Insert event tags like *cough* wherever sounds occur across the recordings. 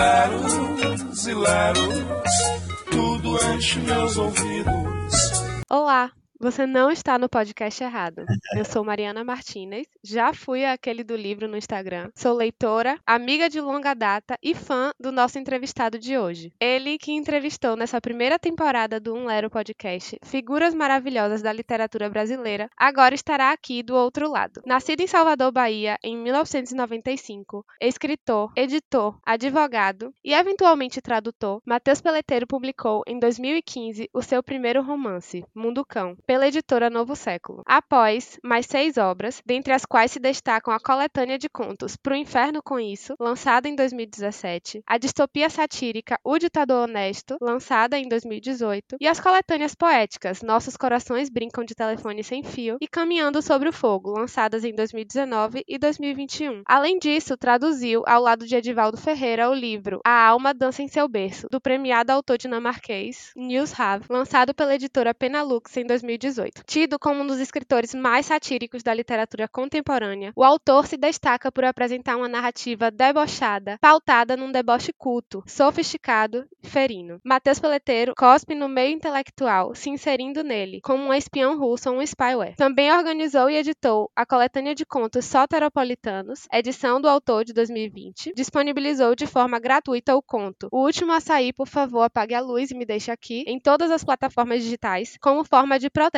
leros e leros, tudo enche meus ouvidos. Olá, você não está no podcast errado. Eu sou Mariana Martinez, já fui aquele do livro no Instagram. Sou leitora, amiga de longa data e fã do nosso entrevistado de hoje. Ele que entrevistou nessa primeira temporada do Um Lero Podcast figuras maravilhosas da literatura brasileira, agora estará aqui do outro lado. Nascido em Salvador, Bahia, em 1995, escritor, editor, advogado e eventualmente tradutor, Matheus Peleteiro publicou em 2015 o seu primeiro romance, Mundo Cão pela editora Novo Século. Após mais seis obras, dentre as quais se destacam a coletânea de contos Pro Inferno com Isso, lançada em 2017, a distopia satírica O Ditador Honesto, lançada em 2018, e as coletâneas poéticas Nossos Corações Brincam de Telefone Sem Fio e Caminhando sobre o Fogo, lançadas em 2019 e 2021. Além disso, traduziu, ao lado de Edivaldo Ferreira, o livro A Alma Dança em Seu Berço, do premiado autor dinamarquês Niels Have, lançado pela editora Penalux em 2018. 2018. Tido como um dos escritores mais satíricos da literatura contemporânea, o autor se destaca por apresentar uma narrativa debochada, pautada num deboche culto, sofisticado e ferino. Matheus Peleteiro cospe no meio intelectual, se inserindo nele, como um espião russo ou um spyware. Também organizou e editou a coletânea de contos soteropolitanos, edição do autor de 2020, disponibilizou de forma gratuita o conto O Último a Sair, Por Favor, Apague a Luz e Me Deixe Aqui, em todas as plataformas digitais, como forma de protesto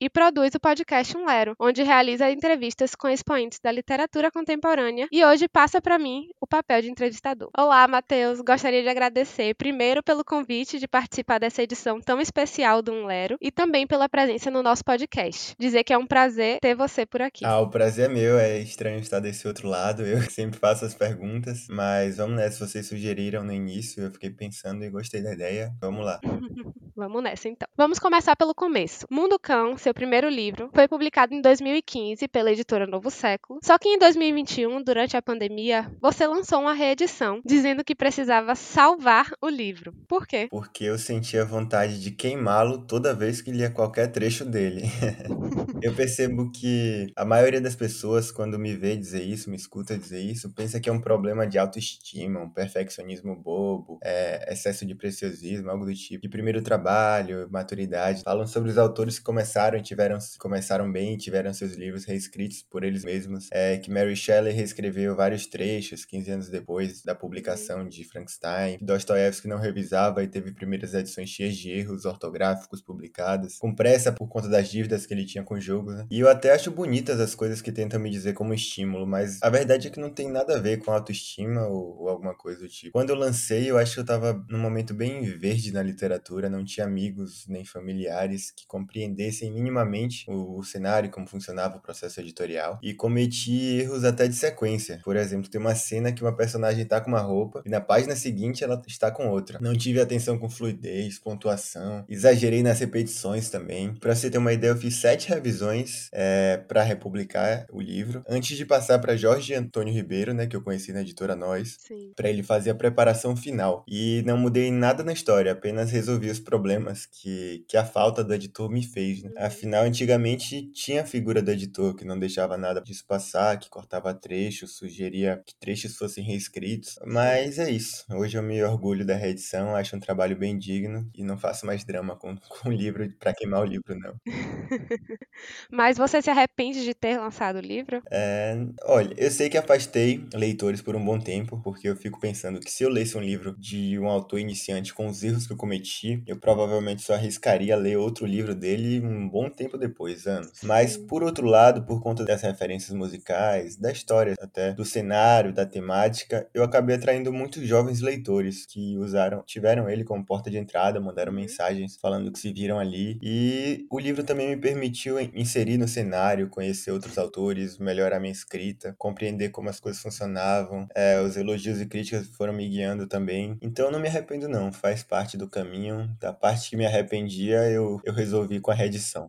e produz o podcast Um Lero, onde realiza entrevistas com expoentes da literatura contemporânea e hoje passa para mim o papel de entrevistador. Olá, Matheus, gostaria de agradecer primeiro pelo convite de participar dessa edição tão especial do Um Lero e também pela presença no nosso podcast. Dizer que é um prazer ter você por aqui. Ah, o prazer é meu, é estranho estar desse outro lado, eu *laughs* sempre faço as perguntas, mas vamos nessa, vocês sugeriram no início, eu fiquei pensando e gostei da ideia, vamos lá. *laughs* vamos nessa então. Vamos começar pelo começo. Mundo Cão, seu primeiro livro, foi publicado em 2015 pela editora Novo Século. Só que em 2021, durante a pandemia, você lançou uma reedição dizendo que precisava salvar o livro. Por quê? Porque eu sentia vontade de queimá-lo toda vez que lia qualquer trecho dele. *laughs* eu percebo que a maioria das pessoas, quando me vê dizer isso, me escuta dizer isso, pensa que é um problema de autoestima, um perfeccionismo bobo, é, excesso de preciosismo, algo do tipo. De primeiro trabalho, maturidade. Falam sobre os autores começaram e tiveram, começaram bem tiveram seus livros reescritos por eles mesmos. É que Mary Shelley reescreveu vários trechos 15 anos depois da publicação de Frankenstein. Dostoiévski não revisava e teve primeiras edições cheias de erros ortográficos publicadas, com pressa por conta das dívidas que ele tinha com o jogo. Né? E eu até acho bonitas as coisas que tentam me dizer como estímulo, mas a verdade é que não tem nada a ver com autoestima ou, ou alguma coisa do tipo. Quando eu lancei, eu acho que eu tava num momento bem verde na literatura, não tinha amigos nem familiares que compreendiam compreendessem minimamente o, o cenário, como funcionava o processo editorial, e cometi erros até de sequência. Por exemplo, tem uma cena que uma personagem está com uma roupa e na página seguinte ela está com outra. Não tive atenção com fluidez, pontuação, exagerei nas repetições também. Para você ter uma ideia, eu fiz sete revisões é, para republicar o livro antes de passar para Jorge Antônio Ribeiro, né, que eu conheci na editora Nós, para ele fazer a preparação final. E não mudei nada na história, apenas resolvi os problemas que, que a falta do editor me fez, né? Afinal, antigamente tinha a figura do editor que não deixava nada disso passar, que cortava trechos, sugeria que trechos fossem reescritos. Mas é isso. Hoje eu me orgulho da reedição, acho um trabalho bem digno e não faço mais drama com, *laughs* com o livro para queimar o livro, não. *laughs* Mas você se arrepende de ter lançado o livro? É, olha, eu sei que afastei leitores por um bom tempo, porque eu fico pensando que se eu lesse um livro de um autor iniciante com os erros que eu cometi, eu provavelmente só arriscaria ler outro livro dele dele um bom tempo depois, anos. Mas, por outro lado, por conta das referências musicais, da história até, do cenário, da temática, eu acabei atraindo muitos jovens leitores que usaram, tiveram ele como porta de entrada, mandaram uhum. mensagens falando que se viram ali. E o livro também me permitiu inserir no cenário, conhecer outros autores, melhorar minha escrita, compreender como as coisas funcionavam. É, os elogios e críticas foram me guiando também. Então, não me arrependo, não. Faz parte do caminho. Da parte que me arrependia, eu, eu resolvi com a reedição.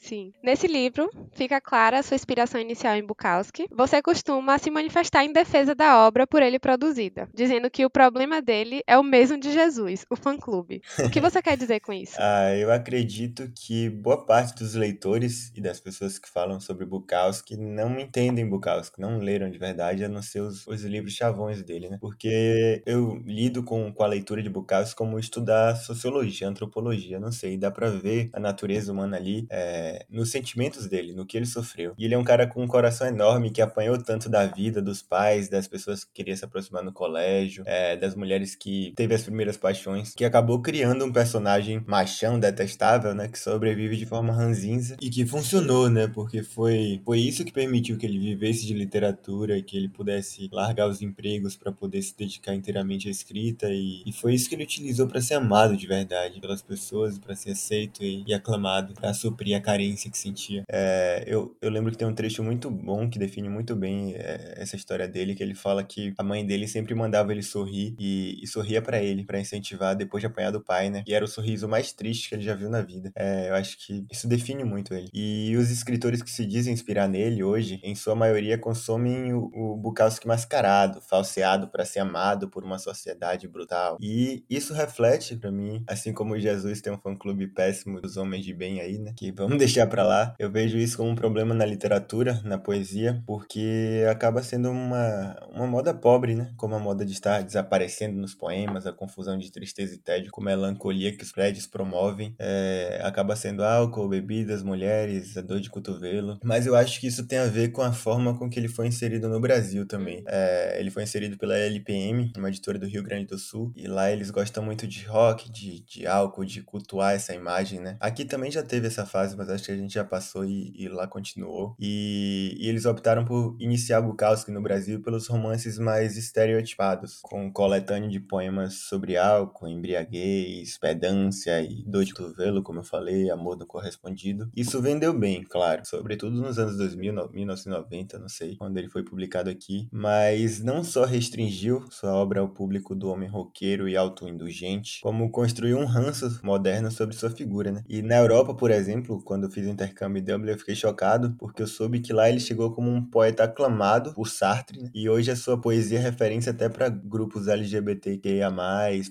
Sim. Nesse livro, fica clara a sua inspiração inicial em Bukowski. Você costuma se manifestar em defesa da obra por ele produzida, dizendo que o problema dele é o mesmo de Jesus, o fã-clube. O que você quer dizer com *laughs* isso? Ah, eu acredito que boa parte dos leitores e das pessoas que falam sobre Bukowski não entendem Bukowski, não leram de verdade, a não ser os, os livros chavões dele, né? Porque eu lido com, com a leitura de Bukowski como estudar sociologia, antropologia, não sei, dá pra ver a natureza humana ali é, nos sentimentos dele, no que ele sofreu. E ele é um cara com um coração enorme que apanhou tanto da vida, dos pais, das pessoas que queriam se aproximar no colégio, é, das mulheres que teve as primeiras paixões, que acabou criando um personagem machão, detestável, né, que sobrevive de forma ranzinza e que funcionou, né, porque foi, foi isso que permitiu que ele vivesse de literatura, que ele pudesse largar os empregos para poder se dedicar inteiramente à escrita e, e foi isso que ele utilizou para ser amado de verdade pelas pessoas, para ser aceito e, e aclamado, para suprir a carência que sentia. É, eu, eu lembro que tem um trecho muito bom que define muito bem é, essa história dele, que ele fala que a mãe dele sempre mandava ele sorrir e, e sorria para ele, para incentivar depois de apanhar do pai, né? E era o sorriso mais triste que ele já viu na vida. É, eu acho que isso define muito ele. E os escritores que se dizem inspirar nele hoje, em sua maioria, consomem o, o Bukowski mascarado, falseado para ser amado por uma sociedade brutal. E isso reflete para mim, assim como Jesus tem um fã-clube péssimo dos homens de bem aí, né? Que vamos *laughs* deixar para lá. Eu vejo isso como um problema na literatura, na poesia, porque acaba sendo uma, uma moda pobre, né? Como a moda de estar desaparecendo nos poemas, a confusão de tristeza e tédio, com melancolia que os prédios promovem, é, acaba sendo álcool, bebidas, mulheres, a dor de cotovelo. Mas eu acho que isso tem a ver com a forma com que ele foi inserido no Brasil também. É, ele foi inserido pela LPM, uma editora do Rio Grande do Sul, e lá eles gostam muito de rock, de, de álcool, de cultuar essa imagem, né? Aqui também já teve essa fase, mas acho que a gente já passou e, e lá continuou. E, e, eles optaram por iniciar Bukowski no Brasil pelos romances mais estereotipados, com coletâneo de poemas sobre álcool, embriaguez, pedância e dor de cotovelo, como eu falei, amor não correspondido. Isso vendeu bem, claro, sobretudo nos anos 2000, 1990, não sei, quando ele foi publicado aqui, mas não só restringiu sua obra ao público do homem roqueiro e autoindulgente, como construiu um ranço moderno sobre sua figura, né? E na Europa, por exemplo, quando eu fiz o intercâmbio em Dublin, eu fiquei chocado, porque eu soube que lá ele chegou como um poeta aclamado por Sartre, né? e hoje a sua poesia é referência até para grupos LGBTQIA+,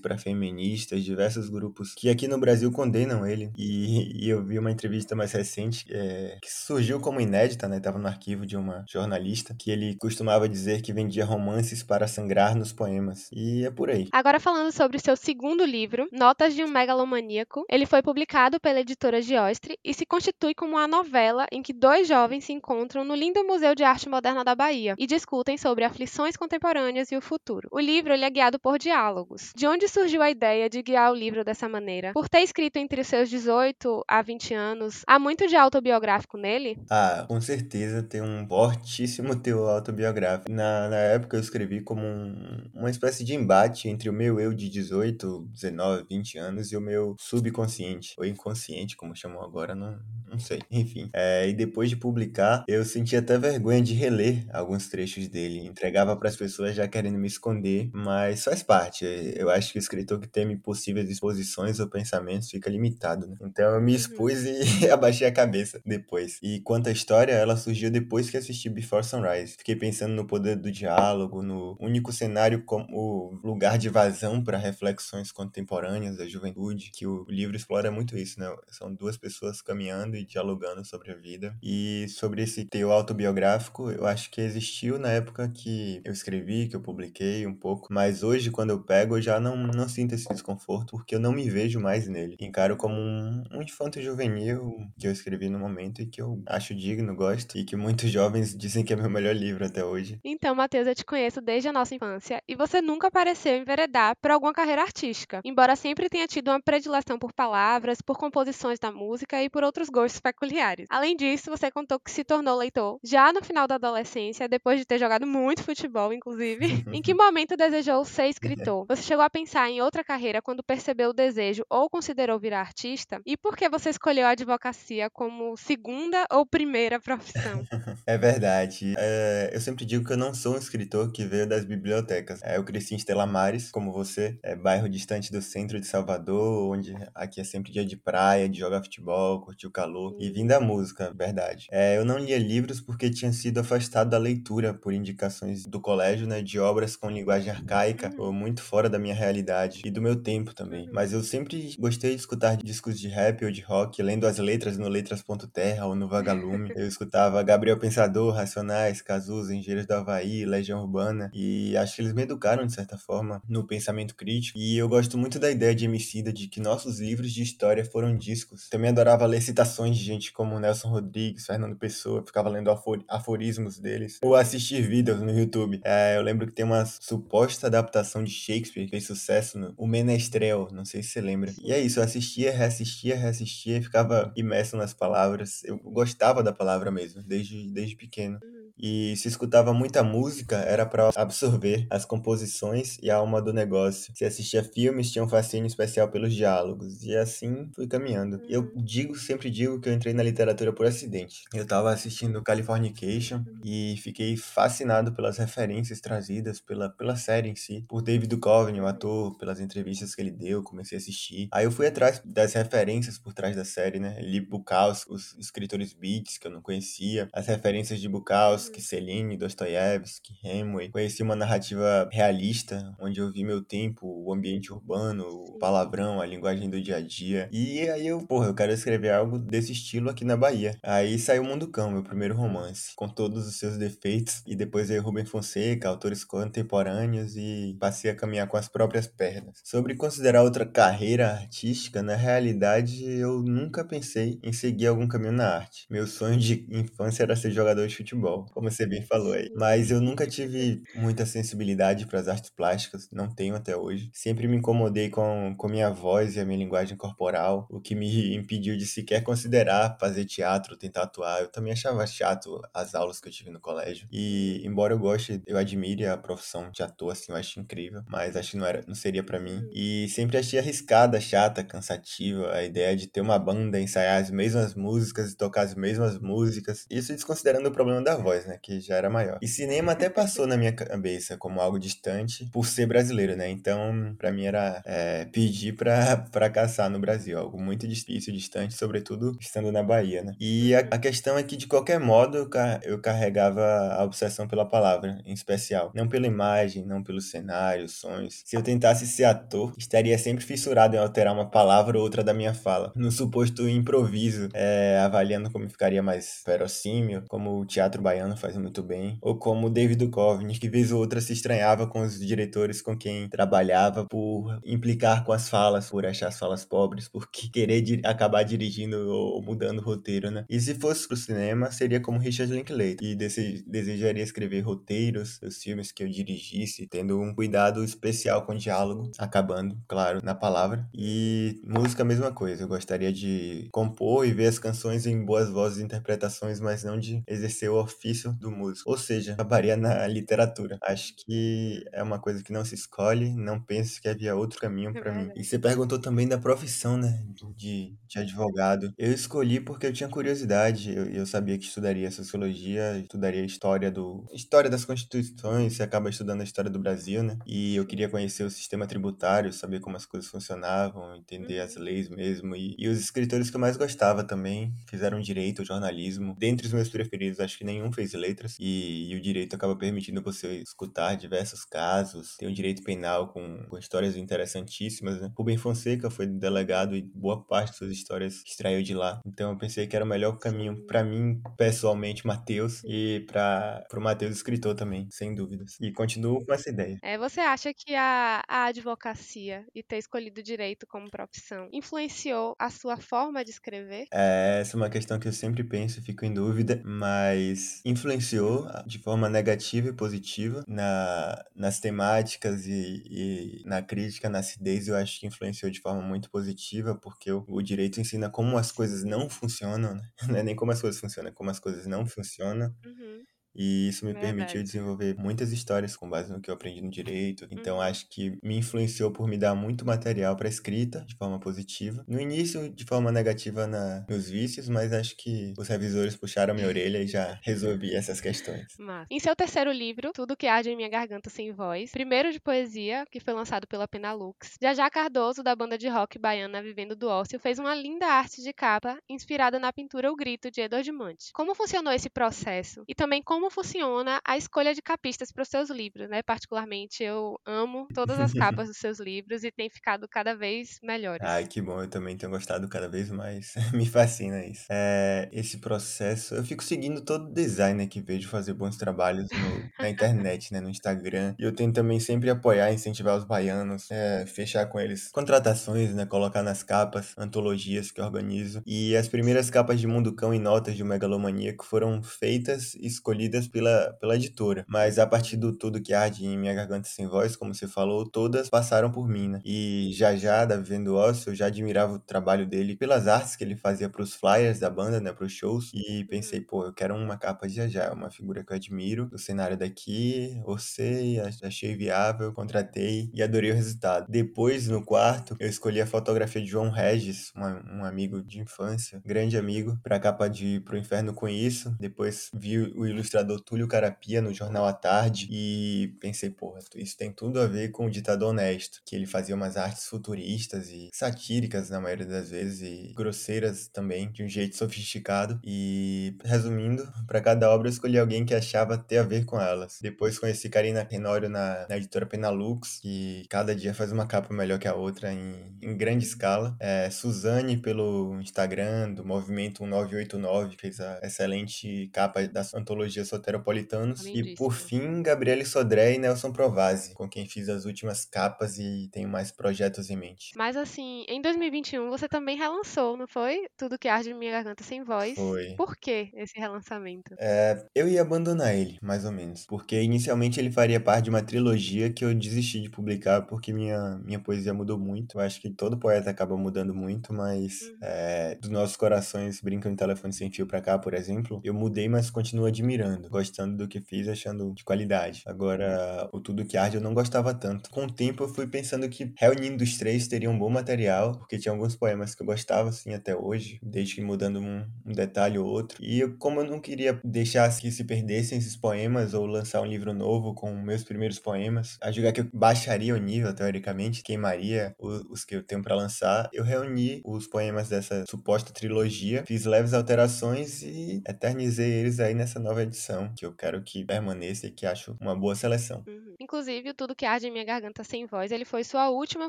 para feministas, diversos grupos que aqui no Brasil condenam ele. E, *laughs* e eu vi uma entrevista mais recente é, que surgiu como inédita, né? Tava no arquivo de uma jornalista, que ele costumava dizer que vendia romances para sangrar nos poemas. E é por aí. Agora falando sobre seu segundo livro, Notas de um Megalomaníaco, ele foi publicado pela editora Giostre e se constitui como uma novela em que dois jovens se encontram no lindo Museu de Arte Moderna da Bahia e discutem sobre aflições contemporâneas e o futuro. O livro é guiado por diálogos. De onde surgiu a ideia de guiar o livro dessa maneira? Por ter escrito entre os seus 18 a 20 anos, há muito de autobiográfico nele? Ah, com certeza tem um fortíssimo teor autobiográfico. Na, na época eu escrevi como um, uma espécie de embate entre o meu eu de 18, 19, 20 anos e o meu subconsciente, ou inconsciente, como chamam agora, não, não sei. *laughs* Enfim, é, e depois de publicar, eu senti até vergonha de reler alguns trechos dele. Entregava para as pessoas já querendo me esconder, mas faz parte. Eu acho que o escritor que teme possíveis exposições ou pensamentos fica limitado, né? Então eu me expus e *laughs* abaixei a cabeça depois. E quanto à história, ela surgiu depois que assisti Before Sunrise. Fiquei pensando no poder do diálogo, no único cenário como lugar de vazão para reflexões contemporâneas da juventude, que o livro explora muito isso, né? São duas pessoas caminhando dialogando sobre a vida. E sobre esse teu autobiográfico, eu acho que existiu na época que eu escrevi, que eu publiquei um pouco, mas hoje quando eu pego, eu já não, não sinto esse desconforto, porque eu não me vejo mais nele. Encaro como um, um infanto juvenil que eu escrevi no momento e que eu acho digno, gosto, e que muitos *laughs* jovens dizem que é meu melhor livro até hoje. Então, Matheus, eu te conheço desde a nossa infância e você nunca pareceu enveredar por alguma carreira artística, embora sempre tenha tido uma predileção por palavras, por composições da música e por outros gostos peculiares. Além disso, você contou que se tornou leitor já no final da adolescência, depois de ter jogado muito futebol, inclusive. *laughs* em que momento desejou ser escritor? *laughs* Você chegou a pensar em outra carreira quando percebeu o desejo ou considerou virar artista? E por que você escolheu a advocacia como segunda ou primeira profissão? *laughs* É verdade. É, eu sempre digo que eu não sou um escritor que veio das bibliotecas. É, eu cresci em Estela Mares, como você, é, bairro distante do centro de Salvador, onde aqui é sempre dia de praia, de jogar futebol, curtir o calor, e Sim. vim da música, verdade. É, eu não lia livros porque tinha sido afastado da leitura por indicações do colégio, né, de obras com linguagem arcaica ou Uhum. muito fora da minha realidade e do meu tempo também. Uhum. Mas eu sempre gostei de escutar discos de rap ou de rock, lendo as letras no Letras.terra ou no Vagalume. *laughs* Eu escutava Gabriel Pensador, Racionais, Cazuza, Engenheiros do Havaí, Legião Urbana, e acho que eles me educaram, de certa forma, no pensamento crítico. E eu gosto muito da ideia de Emicida de que nossos livros de história foram discos. Também adorava ler citações de gente como Nelson Rodrigues, Fernando Pessoa, ficava lendo afor aforismos deles, ou assistir vídeos no YouTube. É, eu lembro que tem uma suposta adaptação de Shakespeare que fez sucesso no O Menestrel, não sei se você lembra. E é isso, eu assistia, reassistia, reassistia ficava imerso nas palavras. Eu gostava da palavra mesmo, desde, desde pequeno. E se escutava muita música, era para absorver as composições e a alma do negócio. Se assistia filmes, tinha um fascínio especial pelos diálogos. E assim fui caminhando. Eu Uhum. digo, sempre digo que eu entrei na literatura por acidente. Eu tava assistindo Californication e fiquei fascinado pelas referências trazidas pela, pela série em si, por David Duchovny, o ator, pelas entrevistas que ele deu, comecei a assistir. Aí eu fui atrás das referências por trás da série, né? Li Bukowski, os escritores beats que eu não conhecia, as referências de Bukowski, Uhum. Celine, Dostoiévski, Hemingway. Conheci uma narrativa realista, onde eu vi meu tempo, o ambiente urbano, o palavrão, a linguagem do dia a dia. E aí eu, porra, eu quero escrever algo desse estilo aqui na Bahia. Aí saiu Mundo Cão, meu primeiro romance, com todos os seus defeitos. E depois veio Rubem Fonseca, autores contemporâneos, e passei a caminhar com as próprias pernas. Sobre considerar outra carreira artística, na realidade eu nunca pensei em seguir algum caminho na arte. Meu sonho de infância era ser jogador de futebol, como você bem falou aí. Mas eu nunca tive muita sensibilidade para as artes plásticas, não tenho até hoje. Sempre me incomodei com, com minha voz e a minha linguagem corporal, o que me impediu de sequer considerar fazer teatro, tentar atuar. Eu também achava chato as aulas que eu tive no colégio. E embora eu goste, eu admire a profissão de ator, assim, eu acho incrível, mas acho que não, era, não seria para mim. E sempre achei arriscada, chata, cansativa a ideia de ter uma banda, ensaiar as mesmas músicas e tocar as mesmas músicas. Isso desconsiderando o problema da voz, né, que já era maior. E cinema até passou na minha cabeça como algo distante por ser brasileiro, né? Então, para mim era é, pedir pra fracassar no Brasil, algo muito difícil, distante, sobretudo estando na Bahia, né? E a, a questão é que, de qualquer modo, eu, ca- eu carregava a obsessão pela palavra, em especial. Não pela imagem, não pelo cenário, sons. Se eu tentasse ser ator, estaria sempre fissurado em alterar uma palavra ou outra da minha fala, no suposto improviso, é, avaliando como ficaria mais verossímil, como o teatro baiano faz muito bem, ou como David Duchovny, que vez ou outra se estranhava com os diretores com quem trabalhava por implicar com as falas, por achar as falas pobres, por que- querer di- acabar dirigindo ou mudando o roteiro, né? E se fosse pro cinema, seria como Richard Linklater, e dese- desejaria escrever roteiros dos filmes que eu dirigisse, tendo um cuidado especial com o diálogo, acabando, claro, na palavra. E música, mesma coisa. Eu gostaria de compor e ver as canções em boas vozes e interpretações, mas não de exercer o ofício do músico. Ou seja, acabaria na literatura. Acho que é uma coisa que não se escolhe, não penso que havia outro caminho É para mim. E você perguntou também da profissão, né, de, de advogado. Eu escolhi porque eu tinha curiosidade, eu, eu sabia que estudaria sociologia, estudaria história do história das constituições, você acaba estudando a história do Brasil, né? E eu queria conhecer o sistema tributário, saber como as coisas funcionavam, entender as Uhum. leis mesmo. E, e os escritores que eu mais gostava também fizeram direito, jornalismo. Dentre os meus preferidos, acho que nenhum fez letras. E, e o direito acaba permitindo você escutar diversos casos. Tem o direito penal com, com histórias interessantíssimas, né? Rubem Fonseca foi delegado e boa parte de suas histórias extraiu de lá. Então eu pensei que era o melhor caminho para mim, pessoalmente, Matheus, e para o Matheus escritor também, sem dúvidas. E continuo com essa ideia. É, você acha que a, a advocacia e ter escolhido direito como profissão influenciou a sua forma de escrever? É, essa é uma questão que eu sempre penso e fico em dúvida, mas influenciou Uhum. de forma negativa e positiva na, nas temáticas e, e na crítica, na acidez, eu acho que influenciou de forma muito positiva, porque o, o direito ensina como as coisas não funcionam, né? *laughs* Não é nem como as coisas funcionam, é como as coisas não funcionam. Uhum. E isso me permitiu Verdade. desenvolver muitas histórias com base no que eu aprendi no direito. Então Uhum. acho que me influenciou por me dar muito material para escrita de forma positiva. No início, de forma negativa na, nos vícios, mas acho que os revisores puxaram minha orelha e já resolvi essas questões. Massa. Em seu terceiro livro, Tudo que Arde em Minha Garganta Sem Voz, primeiro de poesia, que foi lançado pela Penalux, Jajá Cardoso, da banda de rock baiana Vivendo do Ócio, fez uma linda arte de capa inspirada na pintura O Grito, de Edward Munch. Como funcionou esse processo? E também como funciona a escolha de capistas para os seus livros, né? Particularmente, eu amo todas as *laughs* capas dos seus livros e tem ficado cada vez melhores. Ai, que bom, eu também tenho gostado cada vez mais. *laughs* Me fascina isso. É, esse processo, eu fico seguindo todo designer que vejo fazer bons trabalhos no- na internet, né, no Instagram. E eu tento também sempre apoiar, incentivar os baianos, é, fechar com eles contratações, né, colocar nas capas, antologias que organizo. E as primeiras capas de Mundo Cão e notas de O Megalomaníaco foram feitas e escolhidas pela, pela editora. Mas a partir do Tudo Que Arde em Minha Garganta Sem Voz, como você falou, todas passaram por mim, né? E já já, da Vivendo Ócio, eu já admirava o trabalho dele pelas artes que ele fazia pros flyers da banda, né, pros shows. E pensei, pô, eu quero uma capa de Jajá, é uma figura que eu admiro, do cenário daqui, orcei, ach- achei viável, contratei e adorei o resultado. Depois, no quarto, eu escolhi a fotografia de João Regis, uma- um amigo de infância, grande amigo, pra capa de Pro Inferno com Isso. Depois vi o ilustrador Túlio Carapia no Jornal à Tarde e pensei, porra, isso tem tudo a ver com o Ditador Honesto, que ele fazia umas artes futuristas e satíricas na maioria das vezes e grosseiras também, de um jeito sofisticado. E resumindo, pra cada obra eu escolhi alguém que achava ter a ver com elas. Depois conheci Karina Tenório na, na editora Penalux, que cada dia faz uma capa melhor que a outra em, em grande escala. É, Suzane pelo Instagram do Movimento 1989, fez a excelente capa da antologia Soteropolitanos. E por Lindíssimo. fim, Gabriele Sodré e Nelson Provazzi, com quem fiz as últimas capas e tenho mais projetos em mente. Mas assim, em 2021 você também relançou, não foi? Tudo que arde em minha garganta sem voz. Foi. Por que esse relançamento? É, eu ia abandonar ele, mais ou menos. Porque inicialmente ele faria parte de uma trilogia que eu desisti de publicar porque minha, minha poesia mudou muito. Eu acho que todo poeta acaba mudando muito, mas Uhum. é, dos nossos corações brincam de telefone sem fio pra cá, por exemplo, eu mudei, mas continuo admirando, gostando do que fiz, achando de qualidade. Agora, o Tudo Que Arde eu não gostava tanto. Com o tempo eu fui pensando que reunindo os três teria um bom material, porque tinha alguns poemas que eu gostava, assim, até hoje, desde que mudando um, um detalhe ou outro. E eu, como eu não queria deixar que se perdessem esses poemas ou lançar um livro novo com meus primeiros poemas, a julgar que eu baixaria o nível, teoricamente, queimaria o- os que eu tenho pra lançar, eu reuni os poemas dessa suposta trilogia, fiz leves alterações e eternizei eles aí nessa nova edição, que eu quero que permaneça e que acho uma boa seleção. Uhum. Inclusive, o Tudo que Arde em Minha Garganta Sem Voz, ele foi sua última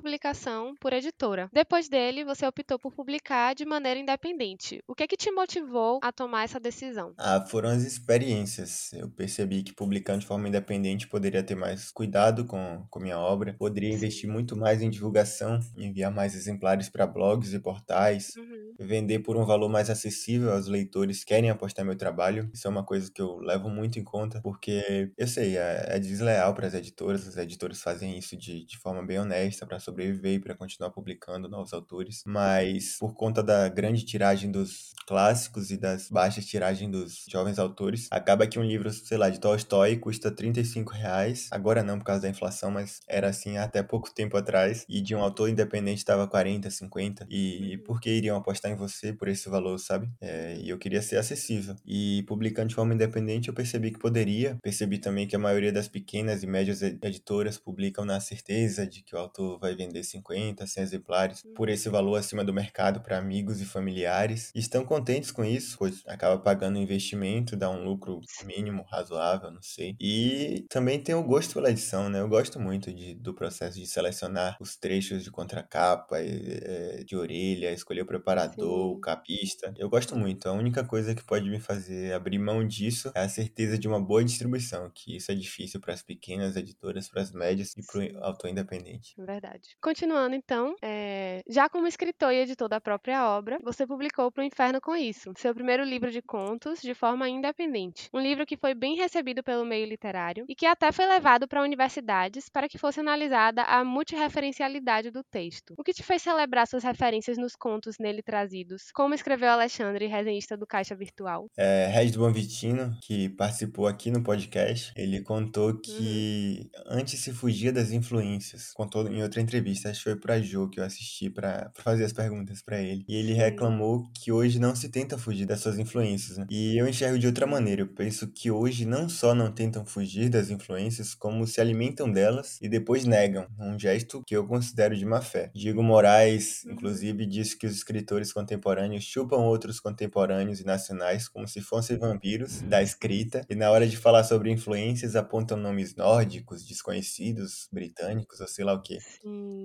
publicação por editora. Depois dele, você optou por publicar de maneira independente. O que é que te motivou a tomar essa decisão? Ah, foram as experiências. Eu percebi que publicando de forma independente poderia ter mais cuidado com, com minha obra, poderia investir muito mais em divulgação, enviar mais exemplares para blogs e portais, Uhum. vender por um valor mais acessível aos leitores que querem apostar meu trabalho. Isso é uma coisa que eu levo muito em conta, porque eu sei, é, é desleal para as editoras, as editoras fazem isso de, de forma bem honesta para sobreviver e para continuar publicando novos autores, mas por conta da grande tiragem dos clássicos e das baixas tiragens dos jovens autores, acaba que um livro, sei lá, de Tolstói custa 35 reais, agora não por causa da inflação, mas era assim até pouco tempo atrás, e de um autor independente estava 40, 50, e por que iriam apostar em você por esse valor, sabe? É, e eu queria ser acessível. E publicando de forma independente, eu percebi que poderia. Percebi também que a maioria das pequenas e médias ed- editoras publicam na certeza de que o autor vai vender 50, 100 exemplares por esse valor acima do mercado para amigos e familiares. E estão contentes com isso, pois acaba pagando o investimento, dá um lucro mínimo, razoável, não sei. E também tem o gosto pela edição, né? Eu gosto muito de, do processo de selecionar os trechos de contracapa, eh, de orelha, escolher o preparador, o Sim. capista. Eu gosto muito. A única coisa que pode me fazer abrir mão disso é a certeza de uma boa distribuição, que isso é difícil para as pequenas editoras, para as médias e para o autor independente. Verdade. Continuando, então, é... já como escritor e editor da própria obra, você publicou Pro Inferno com Isso, seu primeiro livro de contos de forma independente. Um livro que foi bem recebido pelo meio literário e que até foi levado para universidades para que fosse analisada a multireferencialidade do texto. O que te fez celebrar suas referências nos contos nele trazidos? Como escreveu Alexandre, resenhista do Caixa Virtual? É, Regis Bonvitino, que participou aqui no podcast, ele contou que uhum. antes se fugia das influências. Contou em outra entrevista, acho que foi pra Jo que eu assisti para fazer as perguntas para ele. E ele reclamou que hoje não se tenta fugir das suas influências. Né? E eu enxergo de outra maneira. Eu penso que hoje não só não tentam fugir das influências, como se alimentam delas e depois negam. Um gesto que eu considero de má fé. Diego Moraes, uhum. inclusive, disse que os escritores contemporâneos chupam outros contemporâneos e nacionais como se fossem vampiros da escrita, e na hora de falar sobre influências apontam nomes nórdicos, desconhecidos, britânicos ou sei lá o que.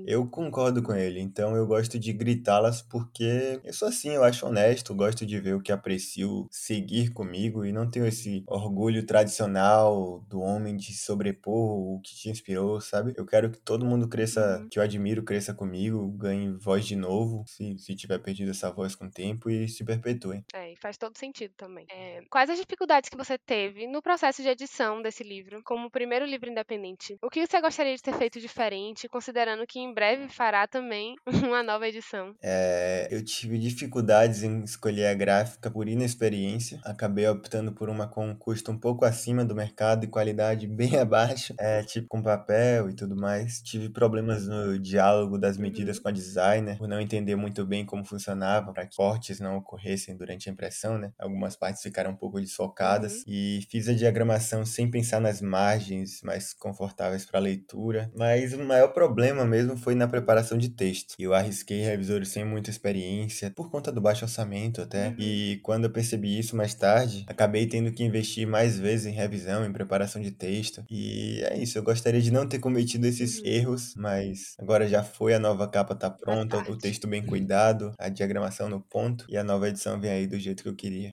Eu concordo com ele, então eu gosto de gritá-las porque eu sou assim, eu acho honesto, gosto de ver o que aprecio seguir comigo e não tenho esse orgulho tradicional do homem de sobrepor o que te inspirou, sabe? Eu quero que todo mundo cresça, uhum. que eu admiro, cresça comigo, ganhe voz de novo, se, se tiver perdido essa voz com o tempo e se perpetue. É, e faz todo sentido também. É, quais as dificuldades que você teve no processo de edição desse livro, como primeiro livro independente? O que você gostaria de ter feito diferente, considerando que em breve fará também *laughs* uma nova edição? É, eu tive dificuldades em escolher a gráfica por inexperiência. Acabei optando por uma com custo um pouco acima do mercado e qualidade *laughs* bem abaixo, é, tipo com papel e tudo mais. Tive problemas no diálogo das medidas uhum. com a designer, por não entender muito bem como funcionava, para que cortes não ocorressem durante a impressão, né? Algumas partes ficaram um pouco desfocadas uhum. E fiz a diagramação sem pensar nas margens mais confortáveis para leitura. Mas o maior problema mesmo foi na preparação de texto. Eu arrisquei revisores sem muita experiência, por conta do baixo orçamento até. Uhum. E quando eu percebi isso mais tarde, acabei tendo que investir mais vezes em revisão, em preparação de texto. E é isso, eu gostaria de não ter cometido esses uhum. erros, mas agora já foi, a nova capa tá pronta, o texto bem cuidado, a diagramação no ponto e a nova edição vem aí do jeito que eu queria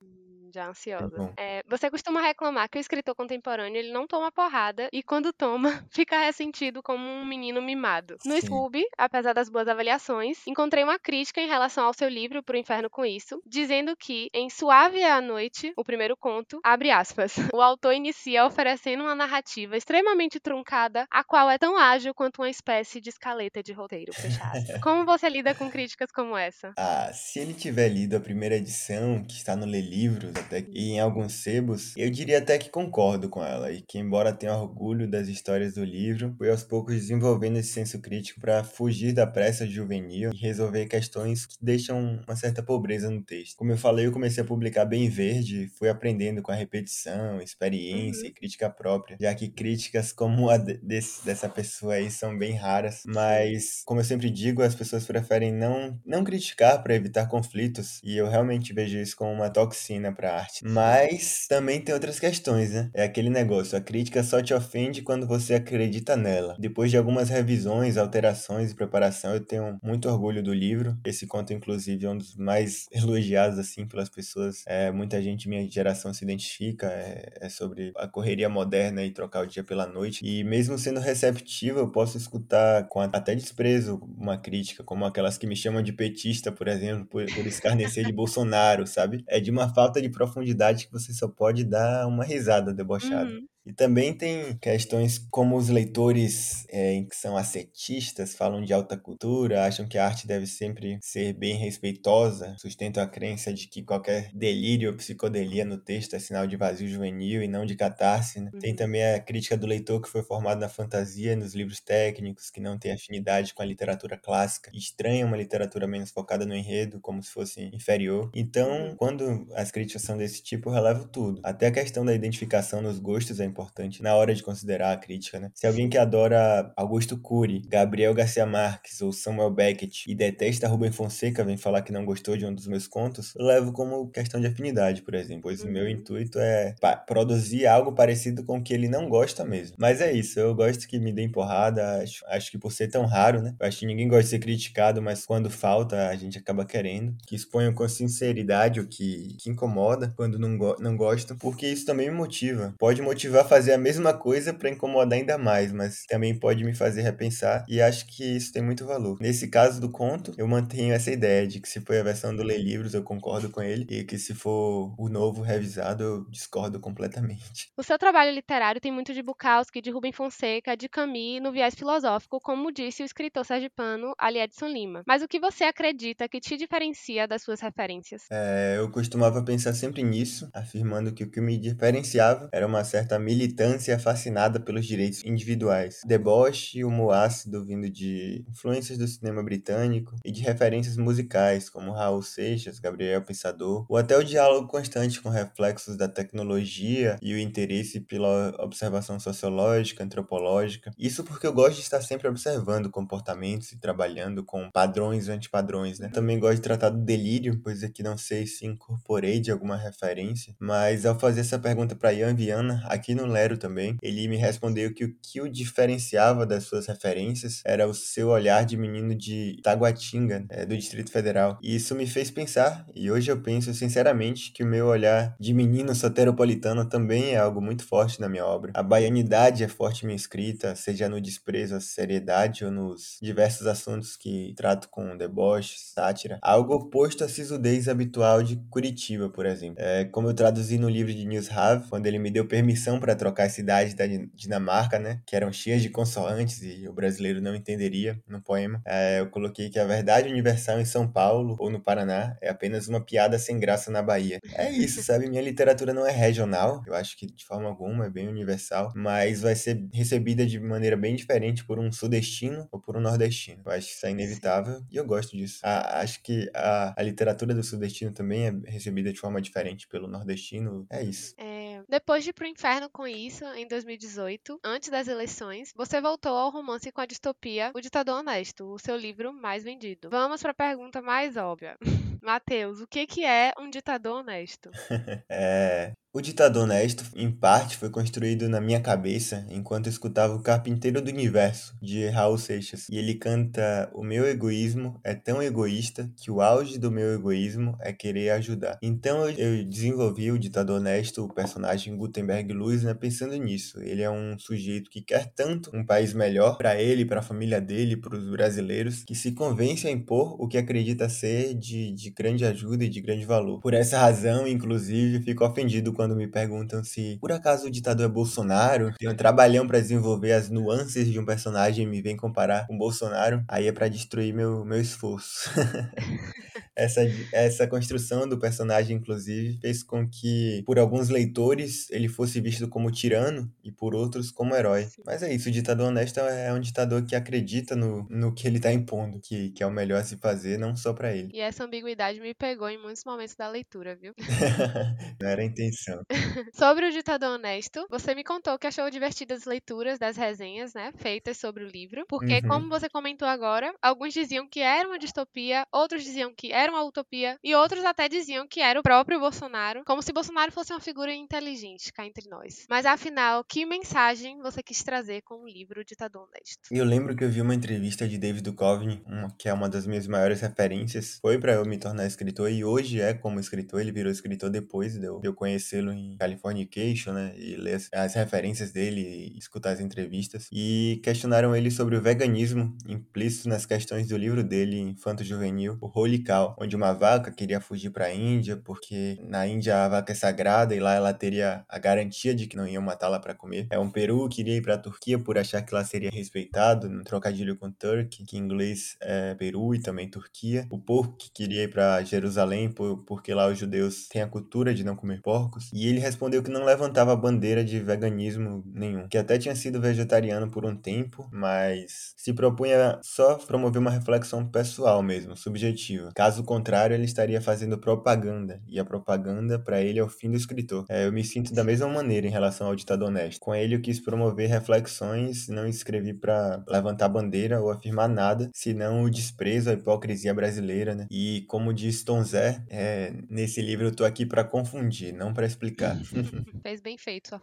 já ansiosa. É, você costuma reclamar que o escritor contemporâneo ele não toma porrada e quando toma, *laughs* fica ressentido como um menino mimado. No Scooby, apesar das boas avaliações, encontrei uma crítica em relação ao seu livro Pro Inferno com Isso, dizendo que em Suave é a Noite, o primeiro conto, abre aspas, *laughs* o autor inicia oferecendo uma narrativa extremamente truncada, a qual é tão ágil quanto uma espécie de escaleta de roteiro fechado. *laughs* como você lida com críticas como essa? Ah, se ele tiver lido a primeira edição, que está no Lê Livros, até e em alguns sebos, eu diria até que concordo com ela e que embora tenha orgulho das histórias do livro, fui aos poucos desenvolvendo esse senso crítico para fugir da pressa juvenil e resolver questões que deixam uma certa pobreza no texto. Como eu falei, eu comecei a publicar bem verde, fui aprendendo com a repetição, experiência uhum. e crítica própria, já que críticas como a desse, dessa pessoa aí são bem raras, mas como eu sempre digo, as pessoas preferem não não criticar para evitar conflitos e eu realmente vejo isso como uma toxina para arte. Mas também tem outras questões, né? É aquele negócio, a crítica só te ofende quando você acredita nela. Depois de algumas revisões, alterações e preparação, eu tenho muito orgulho do livro. Esse conto, inclusive, é um dos mais *laughs* elogiados, assim, pelas pessoas. É, muita gente, minha geração, se identifica. É, é sobre a correria moderna e trocar o dia pela noite. E mesmo sendo receptivo, eu posso escutar com até desprezo uma crítica, como aquelas que me chamam de petista, por exemplo, por, por escarnecer de *laughs* Bolsonaro, sabe? É de uma falta de profundidade que você só pode dar uma risada debochada. Uhum. E também tem questões como os leitores é, que são ascetistas, falam de alta cultura, acham que a arte deve sempre ser bem respeitosa, sustentam a crença de que qualquer delírio ou psicodelia no texto é sinal de vazio juvenil e não de catarse. Né? Uhum. Tem também a crítica do leitor que foi formado na fantasia, nos livros técnicos, que não tem afinidade com a literatura clássica, estranha uma literatura menos focada no enredo, como se fosse inferior. Então, uhum. quando as críticas são desse tipo, eu relevo tudo. Até a questão da identificação nos gostos é importante na hora de considerar a crítica, né? Se alguém que adora Augusto Cury, Gabriel Garcia Marques ou Samuel Beckett e detesta Rubem Fonseca vem falar que não gostou de um dos meus contos, eu levo como questão de afinidade, por exemplo, pois o meu uhum. intuito é produzir algo parecido com o que ele não gosta mesmo. Mas é isso, eu gosto que me deem porrada, acho, acho que por ser tão raro, né? Acho que ninguém gosta de ser criticado, mas quando falta, a gente acaba querendo. Que exponham com sinceridade o que, que incomoda quando não, go não gostam, porque isso também me motiva. Pode motivar fazer a mesma coisa para incomodar ainda mais, mas também pode me fazer repensar e acho que isso tem muito valor. Nesse caso do conto, eu mantenho essa ideia de que se foi a versão do Lei Livros, eu concordo com ele, e que se for o novo revisado, eu discordo completamente. O seu trabalho literário tem muito de Bukowski, de Rubem Fonseca, de Camus no viés filosófico, como disse o escritor sergipano Ali Edson Lima. Mas o que você acredita que te diferencia das suas referências? É, eu costumava pensar sempre nisso, afirmando que o que me diferenciava era uma certa militância fascinada pelos direitos individuais. Deboche e humor ácido vindo de influências do cinema britânico e de referências musicais, como Raul Seixas, Gabriel Pensador, ou até o diálogo constante com reflexos da tecnologia e o interesse pela observação sociológica, antropológica. Isso porque eu gosto de estar sempre observando comportamentos e trabalhando com padrões e antipadrões, né? Também gosto de tratar do delírio, coisa que não sei se incorporei de alguma referência, mas ao fazer essa pergunta para Ian Viana, aqui no Lero também, ele me respondeu que o que o diferenciava das suas referências era o seu olhar de menino de Taguatinga, é, do Distrito Federal. E isso me fez pensar, e hoje eu penso sinceramente que o meu olhar de menino soteropolitano também é algo muito forte na minha obra. A baianidade é forte em minha escrita, seja no desprezo à seriedade ou nos diversos assuntos que trato com deboche, sátira. Algo oposto à sisudez habitual de Curitiba, por exemplo. É, como eu traduzi no livro de Nils Have, quando ele me deu permissão para trocar a cidade da Dinamarca, né, que eram cheias de consoantes e o brasileiro não entenderia no poema, é, eu coloquei que a verdade universal em São Paulo ou no Paraná é apenas uma piada sem graça na Bahia. É isso, sabe? Minha literatura não é regional, eu acho que de forma alguma é bem universal, mas vai ser recebida de maneira bem diferente por um sudestino ou por um nordestino. Eu acho que isso é inevitável e eu gosto disso. A, acho que a, a literatura do sudestino também é recebida de forma diferente pelo nordestino. É isso. É, depois de ir pro inferno com isso, em 2018, antes das eleições, você voltou ao romance com a distopia O Ditador Honesto, o seu livro mais vendido. Vamos para a pergunta mais óbvia. *laughs* Matheus, o que, que é um ditador honesto? *laughs* é, o Ditador Honesto, em parte, foi construído na minha cabeça enquanto escutava O Carpinteiro do Universo, de Raul Seixas. E ele canta: O meu egoísmo é tão egoísta que o auge do meu egoísmo é querer ajudar. Então eu desenvolvi o Ditador Honesto, o personagem Gutenberg Luz, né, pensando nisso. Ele é um sujeito que quer tanto um país melhor para ele, para a família dele, para os brasileiros, que se convence a impor o que acredita ser de, de grande ajuda e de grande valor. Por essa razão, inclusive, fico ofendido quando me perguntam se por acaso o ditador é Bolsonaro, tem um trabalhão para desenvolver as nuances de um personagem e me vem comparar com Bolsonaro, aí é para destruir meu, meu esforço. *laughs* essa, essa construção do personagem, inclusive, fez com que, por alguns leitores, ele fosse visto como tirano e por outros como herói. Mas é isso, o ditador honesto é um ditador que acredita no, no que ele tá impondo, que, que é o melhor a se fazer, não só para ele. E essa ambiguidade me pegou em muitos momentos da leitura, viu? *laughs* não era a intenção. *laughs* sobre o ditador honesto, você me contou que achou divertidas as leituras das resenhas, né, feitas sobre o livro, porque, uhum. como você comentou agora, alguns diziam que era uma distopia, outros diziam que era uma utopia, e outros até diziam que era o próprio Bolsonaro, como se Bolsonaro fosse uma figura inteligente cá entre nós. Mas afinal, que mensagem você quis trazer com o livro Ditador Honesto? Eu lembro que eu vi uma entrevista de David Duchovny, uma, que é uma das minhas maiores referências, foi para eu me tornar escritor, e hoje é como escritor, ele virou escritor depois de eu, de eu conhecê-lo em Californication, né? E ler as, as referências dele e escutar as entrevistas. E questionaram ele sobre o veganismo implícito nas questões do livro dele, Infanto Juvenil, o Holy Cow, onde uma vaca queria fugir para a Índia, porque na Índia a vaca é sagrada e lá ela teria a garantia de que não iam matá-la para comer. É um peru que queria ir para a Turquia por achar que lá seria respeitado, no trocadilho com Turkey, que em inglês é Peru e também Turquia. O porco que queria ir para Jerusalém por, porque lá os judeus têm a cultura de não comer porcos. E ele respondeu que não levantava bandeira de veganismo nenhum, que até tinha sido vegetariano por um tempo, mas se propunha só promover uma reflexão pessoal mesmo, subjetiva. Caso contrário, ele estaria fazendo propaganda, e a propaganda para ele é o fim do escritor. É, eu me sinto da mesma maneira em relação ao ditador honesto. Com ele eu quis promover reflexões, não escrevi para levantar bandeira ou afirmar nada, senão o desprezo à hipocrisia brasileira, né? E como diz Tom Zé, é, nesse livro eu tô aqui para confundir, não para explicar. *laughs* Fez bem feito sua.